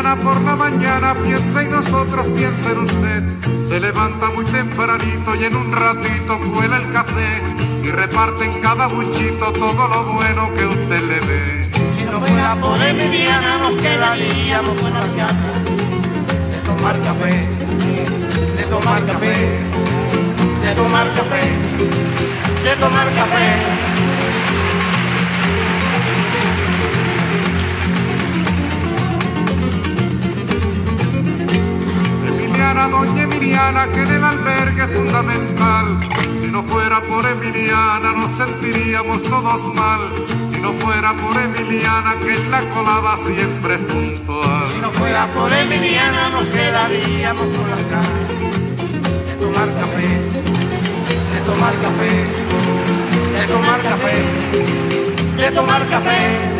Por la mañana piensa y nosotros piensa en usted. Se levanta muy tempranito y en un ratito cuela el café y reparte en cada buchito todo lo bueno que usted le ve. Si no fuera por Emiliana nos quedaríamos con las ganas de tomar café, de tomar café, de tomar café, de tomar café. Emiliana, doña Emiliana, que en el albergue es fundamental. Si no fuera por Emiliana nos sentiríamos todos mal. Si no fuera por Emiliana, que en la colada siempre es puntual. Si no fuera por Emiliana nos quedaríamos con las ganas de tomar café, de tomar café, de tomar café, de tomar café.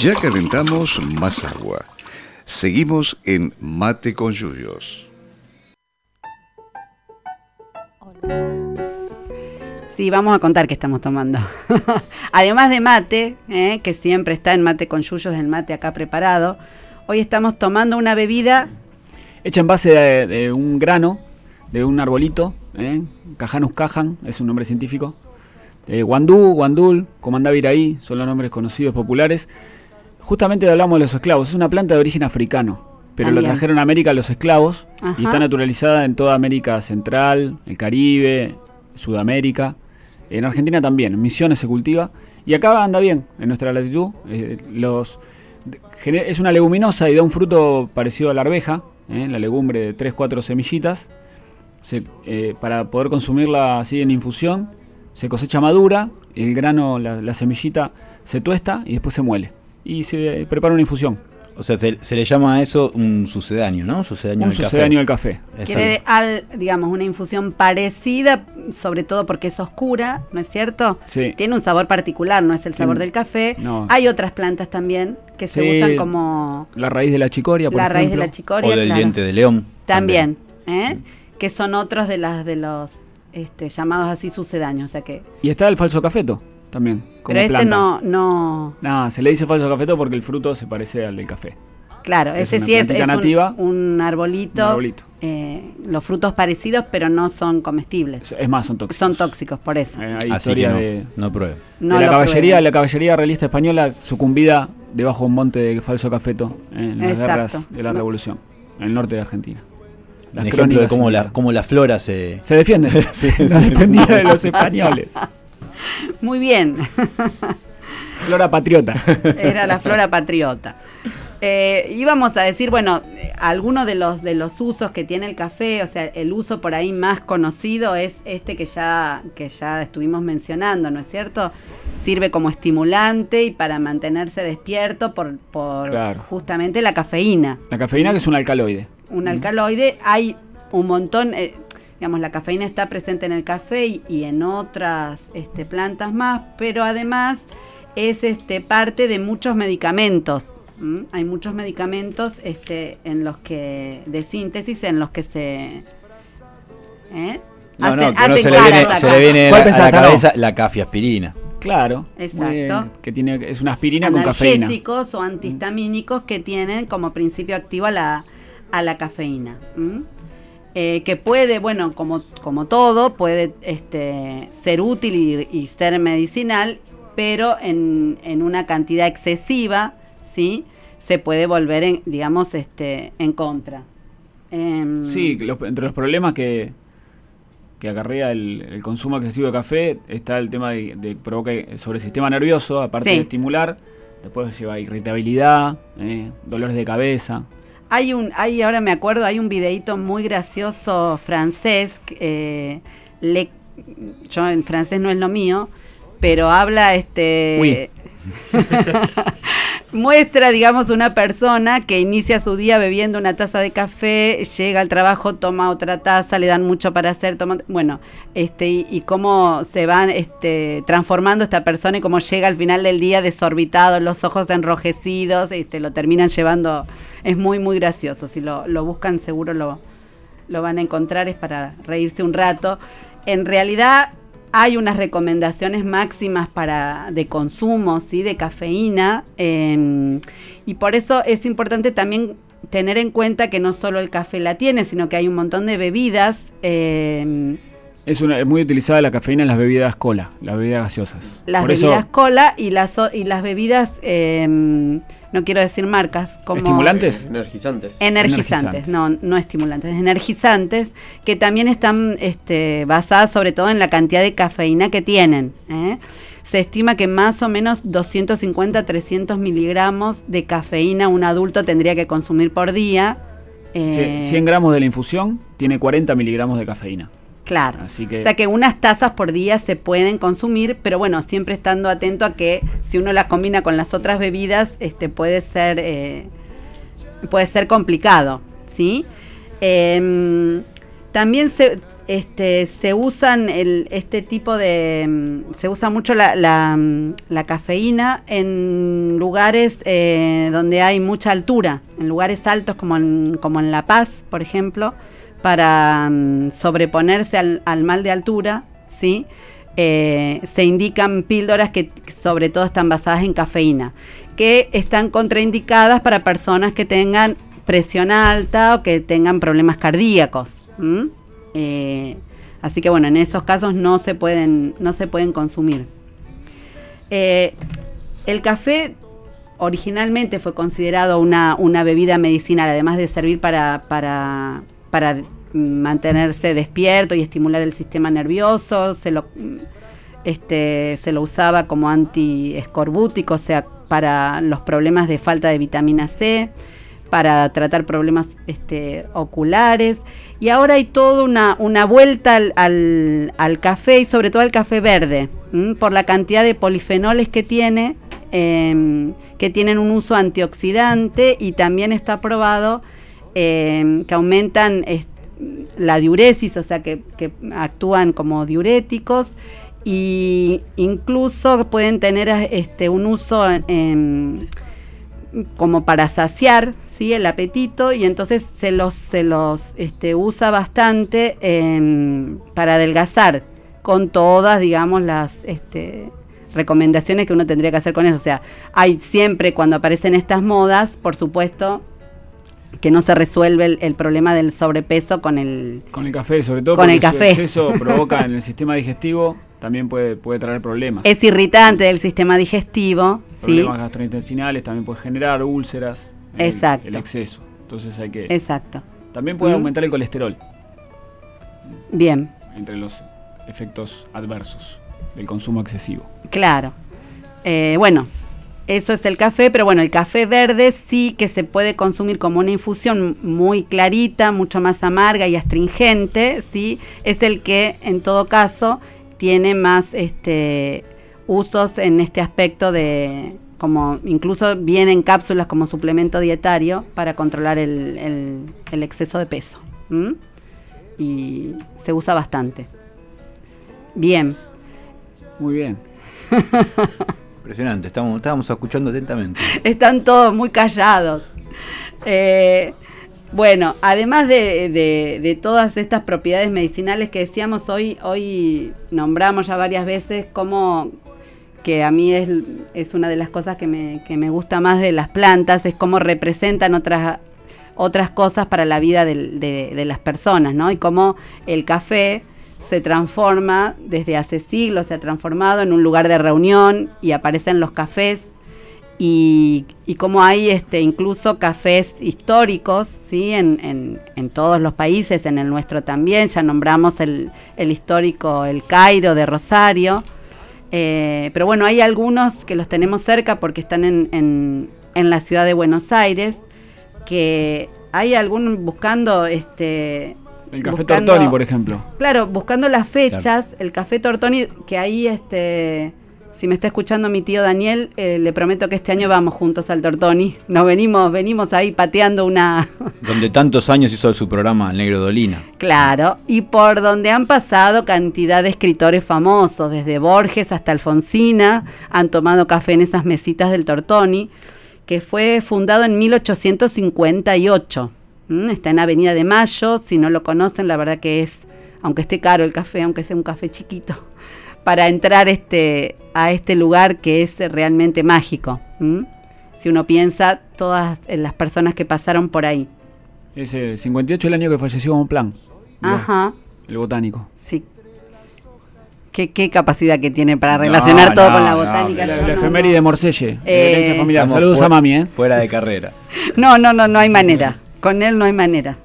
Ya calentamos más agua. Seguimos en Mate con Yuyos. Sí, vamos a contar qué estamos tomando. Además de mate, eh, que siempre está en mate con yuyos, el mate acá preparado, hoy estamos tomando una bebida Hecha en base de, de un grano, de un arbolito, ¿eh? Cajanus cajan, es un nombre científico. Eh, guandú, guandul, comandaviraí, son los nombres conocidos populares. Justamente hablamos de los esclavos, es una planta de origen africano, pero la También. trajeron a América los esclavos Ajá. y está naturalizada en toda América Central, el Caribe, Sudamérica. En Argentina también, en Misiones se cultiva. Y acá anda bien, en nuestra latitud. eh, los, es una leguminosa y da un fruto parecido a la arveja, eh, la legumbre de 3-4 semillitas. Se- eh, para poder consumirla así en infusión, se cosecha madura, el grano, la, la semillita se tuesta y después se muele. Y se prepara una infusión. O sea, se, se le llama a eso un sucedáneo, ¿no? Sucedáneo Un del café. sucedáneo del café. Quiere al, digamos, una infusión parecida, sobre todo porque es oscura, ¿no es cierto? Sí. Tiene un sabor particular, no es el sabor del café. no. Hay otras plantas también que se usan como La raíz de la chicoria, por la raíz de ejemplo. la chicoria. O del claro. diente de león. También, ¿eh? que son otros de las de los este, llamados así sucedáneos, o sea que. Y está el falso cafeto también. Como Pero ese planta. no, no, No, se le dice falso cafeto porque el fruto se parece al del café. claro, Es ese sí es, es un, nativa. un arbolito, Un arbolito. eh, los frutos parecidos, pero no son comestibles. Es- Es más, son tóxicos. Son tóxicos, por eso. Eh, hay Así que historia no, de, no pruebe. No de la caballería, la caballería realista española sucumbida debajo de un monte de falso cafeto en las Exacto. guerras de la No. revolución, en el norte de Argentina. Las Un ejemplo de cómo la, cómo la flora se... se defiende. Sí, sí. defendía de los españoles. Muy bien, Flora patriota. era la flora patriota. Eh, íbamos a decir, bueno, algunos de los, de los usos que tiene el café, o sea, el uso por ahí más conocido es este que ya, que ya estuvimos mencionando, ¿no es cierto? Sirve como estimulante y para mantenerse despierto por, por Claro. justamente la cafeína. La cafeína que es un alcaloide. un alcaloide. Hay un montón, eh, digamos, la cafeína está presente en el café y, y en otras este, plantas más, pero además es este, parte de muchos medicamentos. Hay muchos medicamentos este, en los que de síntesis en los que se ¿eh? No, no, Hacen- que no hacen se le viene, se le viene a ¿Cuál la, a la cabeza la cafiaspirina. Claro. Exacto. bien, que tiene, es una aspirina con cafeína. o antihistamínicos que tienen como principio activo a la, a la cafeína. ¿m? Eh, que puede, bueno, como, como todo, puede este, ser útil y, y ser medicinal, pero en, en una cantidad excesiva, ¿sí? Se puede volver, en, digamos, este, en contra. Em, Sí, los- entre los problemas que, que acarrea el, el consumo excesivo de café está el tema de, de provoca sobre el sistema nervioso, aparte Sí. de estimular, después lleva irritabilidad, eh, dolores de cabeza. Hay un, hay, ahora me acuerdo, hay un videíto muy gracioso francés, eh, le, yo en francés no es lo mío, pero habla este Oui. muestra, digamos, una persona que inicia su día bebiendo una taza de café, llega al trabajo, toma otra taza, le dan mucho para hacer, toma, bueno, este, y, y cómo se van este, transformando esta persona y cómo llega al final del día desorbitado, los ojos enrojecidos, este, lo terminan llevando, es muy, muy gracioso, si lo, lo buscan seguro lo, lo van a encontrar, es para reírse un rato. En realidad hay unas recomendaciones máximas para de consumo, ¿sí? de cafeína, eh, y por eso es importante también tener en cuenta que no solo el café la tiene, sino que hay un montón de bebidas. eh, Es, una, es muy utilizada la cafeína en las bebidas cola, las bebidas gaseosas. las Por eso, bebidas cola y las, y las bebidas, eh, no quiero decir marcas, como... ¿Estimulantes? Energizantes. Energizantes, Energizantes. no, no estimulantes, energizantes, que también están este, basadas sobre todo en la cantidad de cafeína que tienen. ¿eh? Se estima que más o menos 250 300 miligramos de cafeína un adulto tendría que consumir por día. eh, Cien- 100 gramos de la infusión tiene 40 miligramos de cafeína. Claro. Así que O sea que unas tazas por día se pueden consumir, pero bueno, siempre estando atento a que si uno la combina con las otras bebidas, este puede ser eh, puede ser complicado, ¿sí? Em, también se este, se usan el, este tipo de mm, se usa mucho la, la, la cafeína en lugares eh, donde hay mucha altura, en lugares altos como en, como en La Paz, por ejemplo, para mm, sobreponerse al, al mal de altura, ¿sí? Eh, se indican píldoras que sobre todo están basadas en cafeína, que están contraindicadas para personas que tengan presión alta o que tengan problemas cardíacos. Eh, así que bueno, en esos casos no se pueden, no se pueden consumir. Eh, el café originalmente fue considerado una, una bebida medicinal, además de servir para, para mantenerse despierto y estimular el sistema nervioso, se lo, este, se lo usaba como antiescorbútico, o sea, para los problemas de falta de vitamina C, para tratar problemas este, oculares. Y ahora hay toda una, una vuelta al, al- café y sobre todo al café verde, por la cantidad de polifenoles que tiene, em, que tienen un uso antioxidante y también está probado em, que aumentan la diuresis, o sea, que, actúan como diuréticos y incluso pueden tener este, un uso como para saciar ¿sí? el apetito y entonces se los, se los este, usa bastante em, para adelgazar con todas, digamos, las este, recomendaciones que uno tendría que hacer con eso. O sea, hay siempre cuando aparecen estas modas, por supuesto, que no se resuelve el, el problema del sobrepeso con el... con el café, sobre todo Con el café. su exceso provoca en el sistema digestivo, también puede, puede traer problemas. Es irritante del sistema digestivo, ¿sí? Problemas gastrointestinales, también puede generar úlceras. Exacto. El, exceso. Entonces hay que... Exacto. También puede aumentar el colesterol, Bien, entre los efectos adversos del consumo excesivo. claro. Eh, bueno, eso es el café, pero bueno, el café verde sí que se puede consumir como una infusión muy clarita, mucho más amarga y astringente, sí, es el que en todo caso tiene más este usos en este aspecto de como incluso viene en cápsulas como suplemento dietario para controlar el, el- el exceso de peso. Y se usa bastante. Bien. Muy bien. Impresionante, estamos, estábamos escuchando atentamente. Están todos muy callados. Eh, bueno, además de, de- todas estas propiedades medicinales que decíamos hoy, hoy nombramos ya varias veces como que a mí es, es una de las cosas que me, que me gusta más de las plantas, es cómo representan otras, otras cosas para la vida de, de las personas, ¿no? Y cómo el café se transforma desde hace siglos, se ha transformado en un lugar de reunión y aparecen los cafés. Y, y cómo hay este incluso cafés históricos ¿sí? en, en- en todos los países, en el nuestro también, ya nombramos el, el histórico El Cairo de Rosario, Eh, pero bueno, hay algunos que los tenemos cerca porque están en, en- en la ciudad de Buenos Aires, que hay algún buscando este... El café buscando- Tortoni, por ejemplo. Claro, buscando las fechas, el café Tortoni, que ahí, este, si me está escuchando mi tío Daniel, eh, le prometo que este año vamos juntos al Tortoni. Nos venimos, venimos ahí pateando una, Donde tantos años hizo su programa El Negro Dolina. claro, y por donde han pasado cantidad de escritores famosos, desde Borges hasta Alfonsina, han tomado café en esas mesitas del Tortoni, que fue fundado en 1858. Mm, Está en Avenida de Mayo, si no lo conocen, la verdad que es, aunque esté caro el café, aunque sea un café chiquito, para entrar este, a este lugar que es realmente mágico. ¿m? Si uno piensa todas las personas que pasaron por ahí. Es el 58 el año que falleció Bonplan. Ajá, El botánico. sí. ¿Qué, qué capacidad que tiene para relacionar No, todo no, con la no, botánica. La, yo la no- efeméride de Morselle, Eh, familiar. Saludos a mami, ¿eh? Fuera de carrera. No, no, no, no hay manera. Con él no hay manera.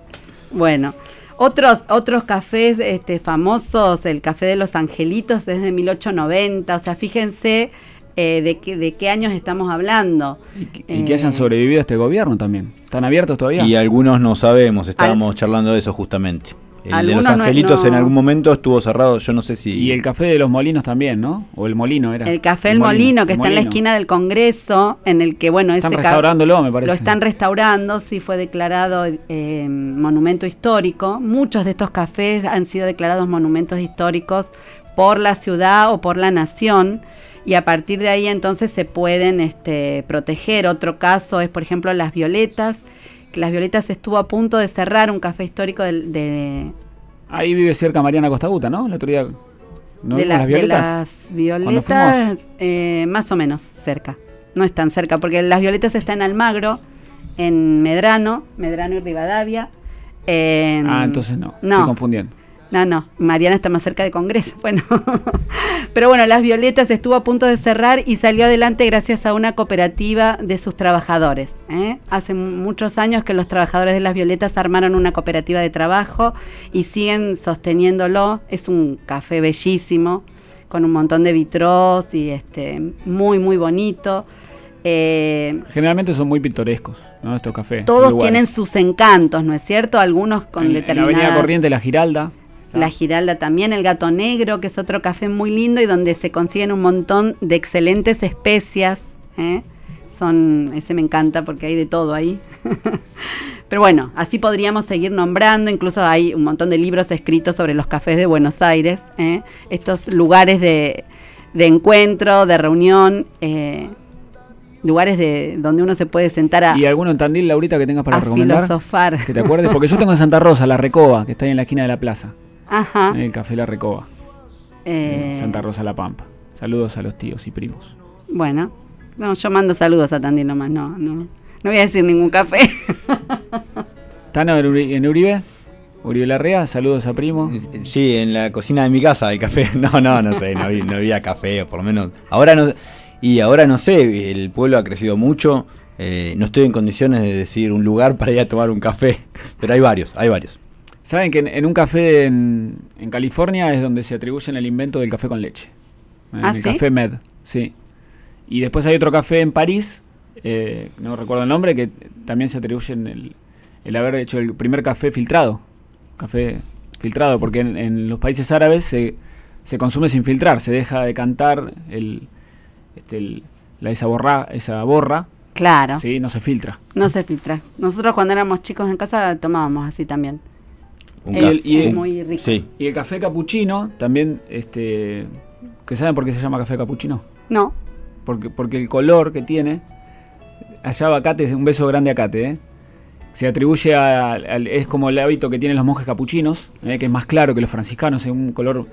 Bueno, otros otros cafés este, famosos, el café de los Angelitos es de 1890, o sea, fíjense eh, de, qué, de qué años estamos hablando. Y, que- y que Eh, hayan sobrevivido a este gobierno también. ¿Están abiertos todavía? Y algunos no sabemos, estábamos charlando de eso justamente. El de Algunos los no- angelitos no- en algún momento estuvo cerrado, yo no sé si... Y el café de los molinos también, ¿no? O el molino era. El café El Molino, que el está en la esquina del Congreso, en el que, bueno, Están ese restaurándolo, me parece. Lo están restaurando, sí fue declarado eh, monumento histórico. Muchos de estos cafés han sido declarados monumentos históricos por la ciudad o por la nación y a partir de ahí entonces se pueden este, proteger. Otro caso es, por ejemplo, Las Violetas, que Las Violetas estuvo a punto de cerrar un café histórico del- de, Ahí vive cerca Mariana Costaguta, ¿no? Otro día. ¿No de, la- las de violetas? las Cuando violetas, eh, más o menos cerca. No es tan cerca, porque las violetas está en Almagro, en Medrano, Medrano y Rivadavia. Ah, entonces no. No. Estoy confundiendo. No, no, Mariana está más cerca de Congreso. Bueno, pero bueno, Las Violetas estuvo a punto de cerrar y salió adelante gracias a una cooperativa de sus trabajadores. ¿eh? Hace mu- muchos años que los trabajadores de Las Violetas armaron una cooperativa de trabajo y siguen sosteniéndolo. Es un café bellísimo, con un montón de vitros y este muy, muy bonito. Eh, Generalmente son muy pintorescos, ¿no? Estos cafés. todos tienen sus encantos, ¿no es cierto? Algunos con en, en la determinadas... Avenida Corriente, la Giralda. Está. La Giralda también, el Gato Negro, que es otro café muy lindo y donde se consiguen un montón de excelentes especias. ¿eh? Son, ese me encanta porque hay de todo ahí. Pero bueno, así podríamos seguir nombrando. Incluso hay un montón de libros escritos sobre los cafés de Buenos Aires. ¿eh? Estos lugares de, de encuentro, de reunión, eh, lugares de donde uno se puede sentar a, ¿Y alguno en Tandil, Laurita, que tengas para a recomendar? filosofar. Que te acuerdes, porque yo tengo en Santa Rosa, La Recoba, que está ahí en la esquina de la plaza. Ajá. El café La Recoba, eh, en Santa Rosa La Pampa. Saludos a los tíos y primos. Bueno, no, yo mando saludos a Tandil nomás, no, no, no voy a decir ningún café. ¿Están en Uri- en Uribe? Uribe Larrea, saludos a primo. Sí, en la cocina de mi casa el café. No, no, no sé, no, había, no había café, o por lo menos. Ahora no. Y ahora no sé, el pueblo ha crecido mucho. eh, no estoy en condiciones de decir un lugar para ir a tomar un café. Pero hay varios, hay varios. ¿Saben que en, en un café en, en California es donde se atribuyen el invento del café con leche? En ¿Ah, el sí? café Med, sí. Y después hay otro café en París, eh, no recuerdo el nombre, que también se atribuyen el, el haber hecho el primer café filtrado. Café filtrado, porque en, en los países árabes se, se consume sin filtrar, se deja de cantar el, este, el- la, esa, borra, esa borra, claro, sí, no se filtra. no se filtra. Nosotros cuando éramos chicos en casa tomábamos así también. Un Es- café- y el- es muy rico. Sí, Y el café capuchino también, este, ¿que saben por qué se llama café capuchino? No, Porque, porque el color que tiene, allá va Cate, es un beso grande a Cate, ¿eh? se atribuye a, es como el hábito que tienen los monjes capuchinos, ¿eh? que es más claro que los franciscanos, es un color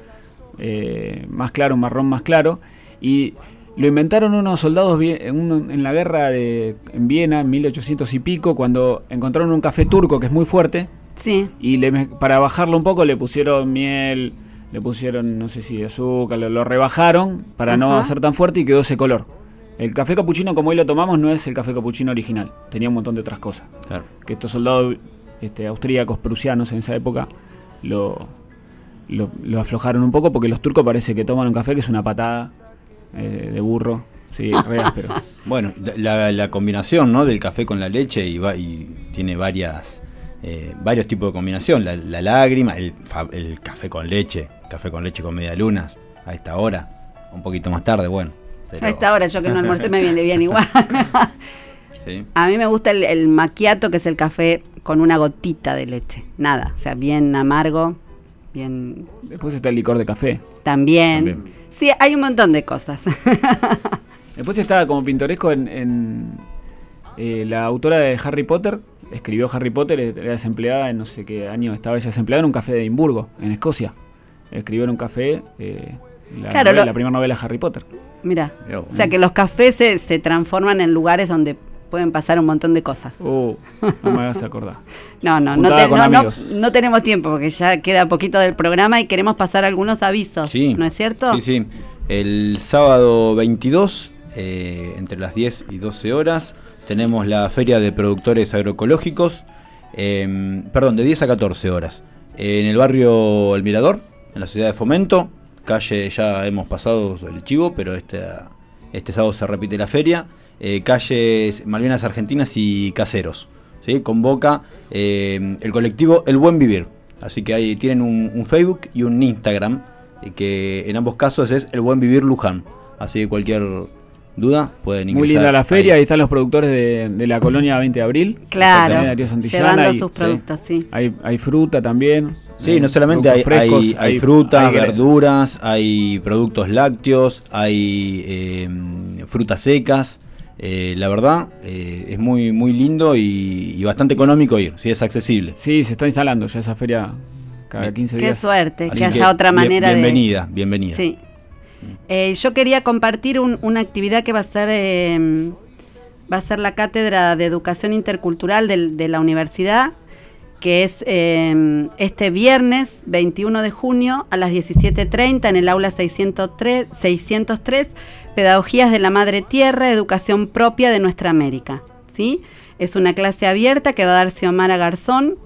eh, más claro, un marrón más claro, y lo inventaron unos soldados vie- en, un- en la guerra de, en Viena, en 1800 y pico, cuando encontraron un café turco que es muy fuerte, sí, y le para bajarlo un poco le pusieron miel, le pusieron no sé si azúcar, lo, lo rebajaron para no hacer tan fuerte y quedó ese color. El café capuchino como hoy lo tomamos no es el café capuchino original, tenía un montón de otras cosas. claro. Que estos soldados este, austríacos, prusianos en esa época lo, lo, lo aflojaron un poco porque los turcos parece que toman un café que es una patada eh, de burro, sí, re áspero. Bueno, la, la combinación ¿no? del café con la leche y, va- y tiene varias eh, varios tipos de combinación. La, la lágrima, el, café con leche, café con leche con media lunas, a esta hora, un poquito más tarde, bueno. pero- a esta hora yo que no almorcé me viene bien igual. Sí. a mí me gusta el, el macchiato, que es el café con una gotita de leche, nada, o sea, bien amargo, bien Después está el licor de café. también. También. Sí, hay un montón de cosas. Después está como pintoresco en, en, eh, la autora de Harry Potter, escribió Harry Potter, era desempleada en no sé qué año estaba ella desempleada en un café de Edimburgo, en Escocia. Escribió en un café eh, la, Claro, novela- lo- la primera novela de Harry Potter. Mira, Mirá o sea que los cafés se, se transforman en lugares donde pueden pasar un montón de cosas. Uh, no me hagas acordar. No, no, no, te- no, no, no tenemos tiempo porque ya queda poquito del programa y queremos pasar algunos avisos, Sí. ¿no es cierto? Sí, sí. El sábado 22, eh, entre las 10 y 12 horas, tenemos la Feria de Productores Agroecológicos. eh, perdón, de 10 a 14 horas. En el barrio El Mirador, en la Sociedad de Fomento. Calle, ya hemos pasado el chivo, pero este, este sábado se repite la feria. Eh, calles Malvinas Argentinas y Caseros. ¿sí? Convoca eh, el colectivo El Buen Vivir. Así que ahí tienen un, un Facebook y un Instagram, eh, que en ambos casos es El Buen Vivir Luján. Así que cualquier duda pueden ingresar. Muy linda la feria, ahí. ahí están los productores de, de la colonia 20 de abril. Claro, También Darío Santillana, llevando hay- sus productos, sí. Hay, hay fruta también. Sí, eh, no solamente hay, frescos, hay, hay frutas, verduras, hay productos lácteos, hay eh, frutas secas. Eh, la verdad, eh, es muy muy lindo y, y bastante económico ir, sí, es accesible. Sí, se está instalando ya esa feria cada Bien. 15 Qué días. suerte, Así que haya otra bien- manera de... bienvenida, bienvenida. Sí. Eh, yo quería compartir un- una actividad que va a ser eh, va a ser la cátedra de educación intercultural de, la universidad, que es eh, este viernes 21 de junio a las 17.30 en el aula 603, 603, Pedagogías de la Madre Tierra, Educación Propia de Nuestra América. ¿sí? Es una clase abierta que va a dar Xiomara Garzón.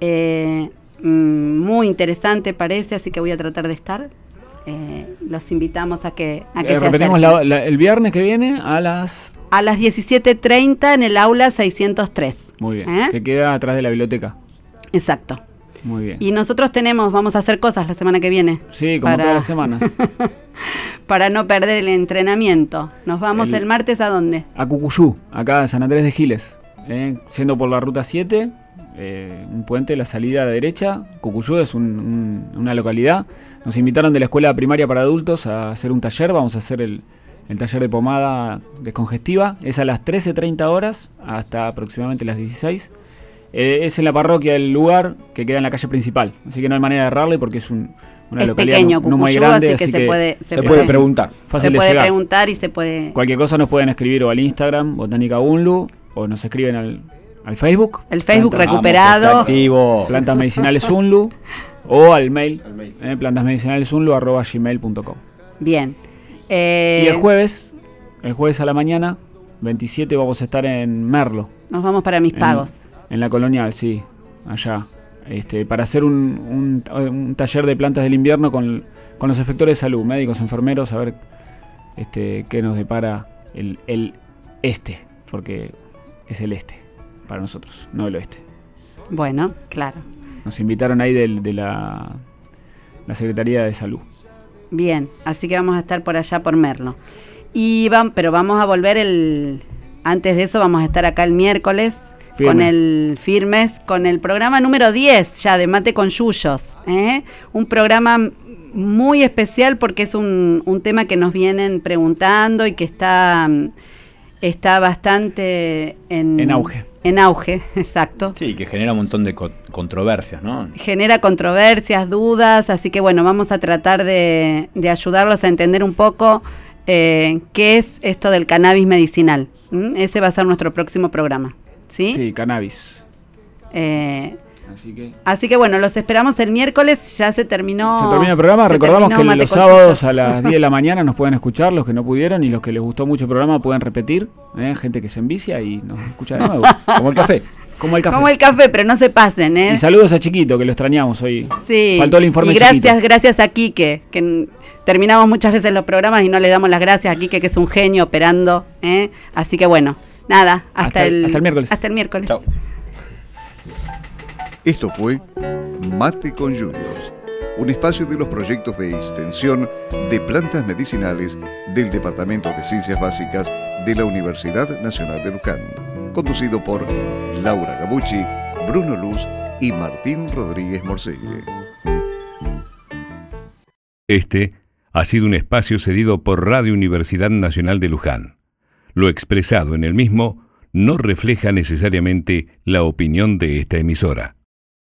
eh, mm, muy interesante parece, así que voy a tratar de estar. Eh, los invitamos a que, a que Eh, se repetimos la- la- el viernes que viene a las... A las 17.30 en el aula 603. Muy bien, ¿Eh? que queda atrás de la biblioteca. Exacto. Muy bien. Y nosotros tenemos, vamos a hacer cosas la semana que viene. sí, como para- todas las semanas. Para no perder el entrenamiento. Nos vamos El- el, martes a dónde? a Cucuyú, acá en San Andrés de Giles. eh, siendo por la ruta 7, eh, un puente, la salida a la derecha. Cucuyú es un- un- una localidad. Nos invitaron de la escuela primaria para adultos a hacer un taller. Vamos a hacer el, el taller de pomada descongestiva. Es a las 13.30 horas hasta aproximadamente las 16. Eh, es en la parroquia del lugar que queda en la calle principal. Así que no hay manera de errarle porque es un- una es localidad pequeño no, no muy grande. así que se puede, Se preguntar. Fácil se de puede llegar. preguntar y se puede... Cualquier cosa nos pueden escribir o al Instagram, Botánica Unlu, o nos escriben al, al Facebook. El Facebook Planta- recuperado. activo. Plantas Medicinales Unlu, o al mail, Al mail. eh, plantasmedicinalesunlu arroba gmail.com. Bien. Eh, Y el jueves, el jueves a la mañana, 27, vamos a estar en Merlo, Nos vamos para mis en- pagos. en la colonial, sí, allá. Este, para hacer un, un- un taller de plantas del invierno con, con los efectores de salud, médicos, enfermeros, a ver este, qué nos depara el, el este, porque es el este para nosotros, no el oeste. Bueno, claro. Nos invitaron ahí del- de la, la Secretaría de Salud. Bien, así que vamos a estar por allá por Merlo. Y vam- pero vamos a volver el antes de eso vamos a estar acá el miércoles Firme. con el firmes con el programa número 10 ya de Mate con Yuyos, ¿eh? Un programa muy especial porque es un, un tema que nos vienen preguntando y que está está bastante en, En auge. En auge, exacto Sí, que genera un montón de co- controversias, ¿no? genera controversias, dudas, así que bueno, vamos a tratar de, de ayudarlos a entender un poco eh, qué es esto del cannabis medicinal. Ese va a ser nuestro próximo programa. ¿sí? Sí, cannabis. Eh, Así que. así que bueno, los esperamos el miércoles, ya se terminó. Se termina el programa. Recordamos que los sábados a las 10 de la mañana nos pueden escuchar, los que no pudieron y los que les gustó mucho el programa pueden repetir. ¿eh? Gente que se envicia y nos escucha de nuevo. Como el café. Como el café. Como el café, pero no se pasen, ¿eh? Y saludos a Chiquito, que lo extrañamos hoy. Sí. Faltó el informe Y gracias, Chiquito. gracias a Quique, que terminamos muchas veces los programas y no le damos las gracias a Quique, que es un genio operando. ¿eh? Así que bueno, nada, hasta, Hasta el- el, hasta el miércoles. Hasta el miércoles. Chao. Esto fue Mate con Juniors, un espacio de los proyectos de extensión de plantas medicinales del Departamento de Ciencias Básicas de la Universidad Nacional de Luján, conducido por Laura Gabucci, Bruno Luz y Martín Rodríguez Morcelle. Este ha sido un espacio cedido por Radio Universidad Nacional de Luján. Lo expresado en el mismo no refleja necesariamente la opinión de esta emisora.